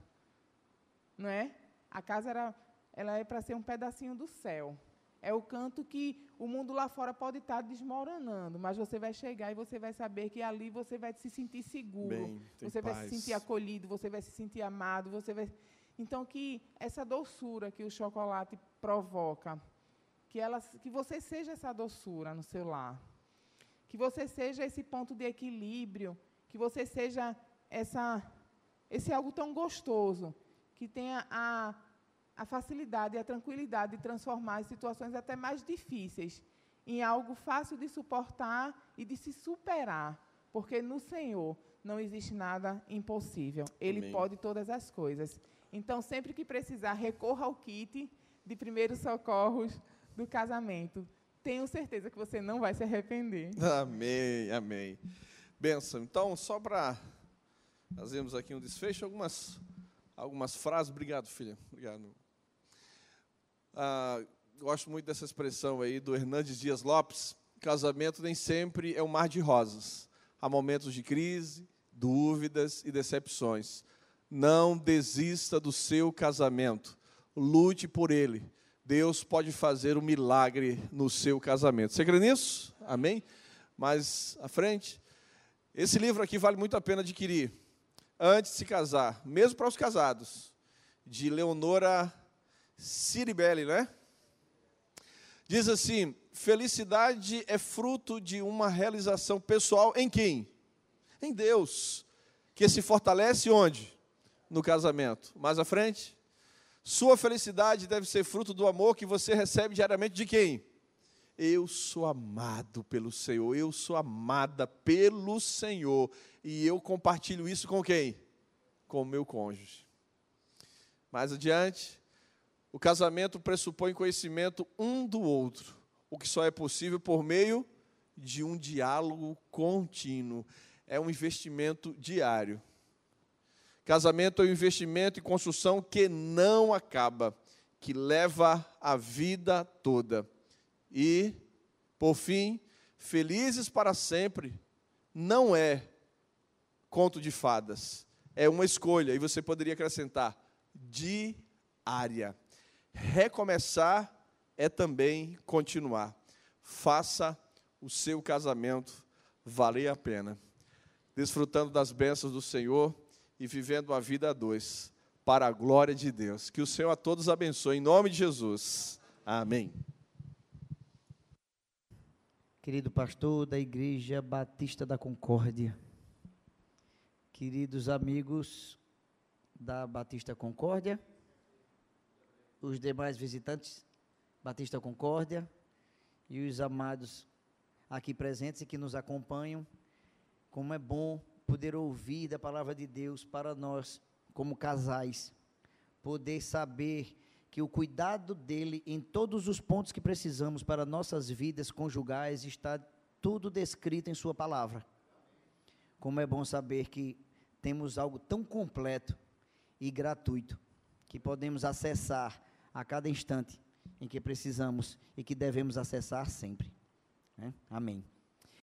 Não é? A casa era, ela é para ser um pedacinho do céu. É o canto que o mundo lá fora pode estar desmoronando, mas você vai chegar e você vai saber que ali você vai se sentir seguro, Bem, você vai se sentir acolhido, você vai se sentir amado, você vai então, que essa doçura que o chocolate provoca, que, ela, que você seja essa doçura no seu lar. Que você seja esse ponto de equilíbrio, que você seja essa, esse algo tão gostoso, que tenha a, a facilidade e a tranquilidade de transformar as situações até mais difíceis em algo fácil de suportar e de se superar, porque no Senhor não existe nada impossível. Ele Amém. pode todas as coisas. Então, sempre que precisar, recorra ao kit de primeiros socorros do casamento. Tenho certeza que você não vai se arrepender. Amém, amém. Benção. Então, só para fazermos aqui um desfecho, algumas, algumas frases. Obrigado, filha. Obrigado. Ah, gosto muito dessa expressão aí do Hernandes Dias Lopes. Casamento nem sempre é um mar de rosas. Há momentos de crise, dúvidas e decepções. Não desista do seu casamento. Lute por ele Deus pode fazer um milagre no seu casamento. Você crê nisso? Amém? Mais à frente. Esse livro aqui vale muito a pena adquirir antes de se casar, mesmo para os casados, de Leonora Ciribelli, né? Diz assim: felicidade é fruto de uma realização pessoal em quem? Em Deus, que se fortalece onde? No casamento. Mais à frente. Sua felicidade deve ser fruto do amor que você recebe diariamente de quem? Eu sou amado pelo Senhor, eu sou amada pelo Senhor, e eu compartilho isso com quem? Com o meu cônjuge. Mais adiante, o casamento pressupõe conhecimento um do outro, o que só é possível por meio de um diálogo contínuo. É um investimento diário. Casamento é um investimento e construção que não acaba, que leva a vida toda. E, por fim, felizes para sempre não é conto de fadas, é uma escolha, e você poderia acrescentar diária. Recomeçar é também continuar. Faça o seu casamento valer a pena. Desfrutando das bênçãos do Senhor e vivendo a vida a dois, para a glória de Deus. Que o Senhor a todos abençoe, em nome de Jesus. Amém. Querido pastor da Igreja Batista da Concórdia, queridos amigos da Batista Concórdia, os demais visitantes Batista Concórdia e os amados aqui presentes e que nos acompanham, como é bom poder ouvir da palavra de Deus para nós, como casais, poder saber que o cuidado dele em todos os pontos que precisamos para nossas vidas conjugais está tudo descrito em Sua palavra. Como é bom saber que temos algo tão completo e gratuito que podemos acessar a cada instante em que precisamos e que devemos acessar sempre. Né? Amém.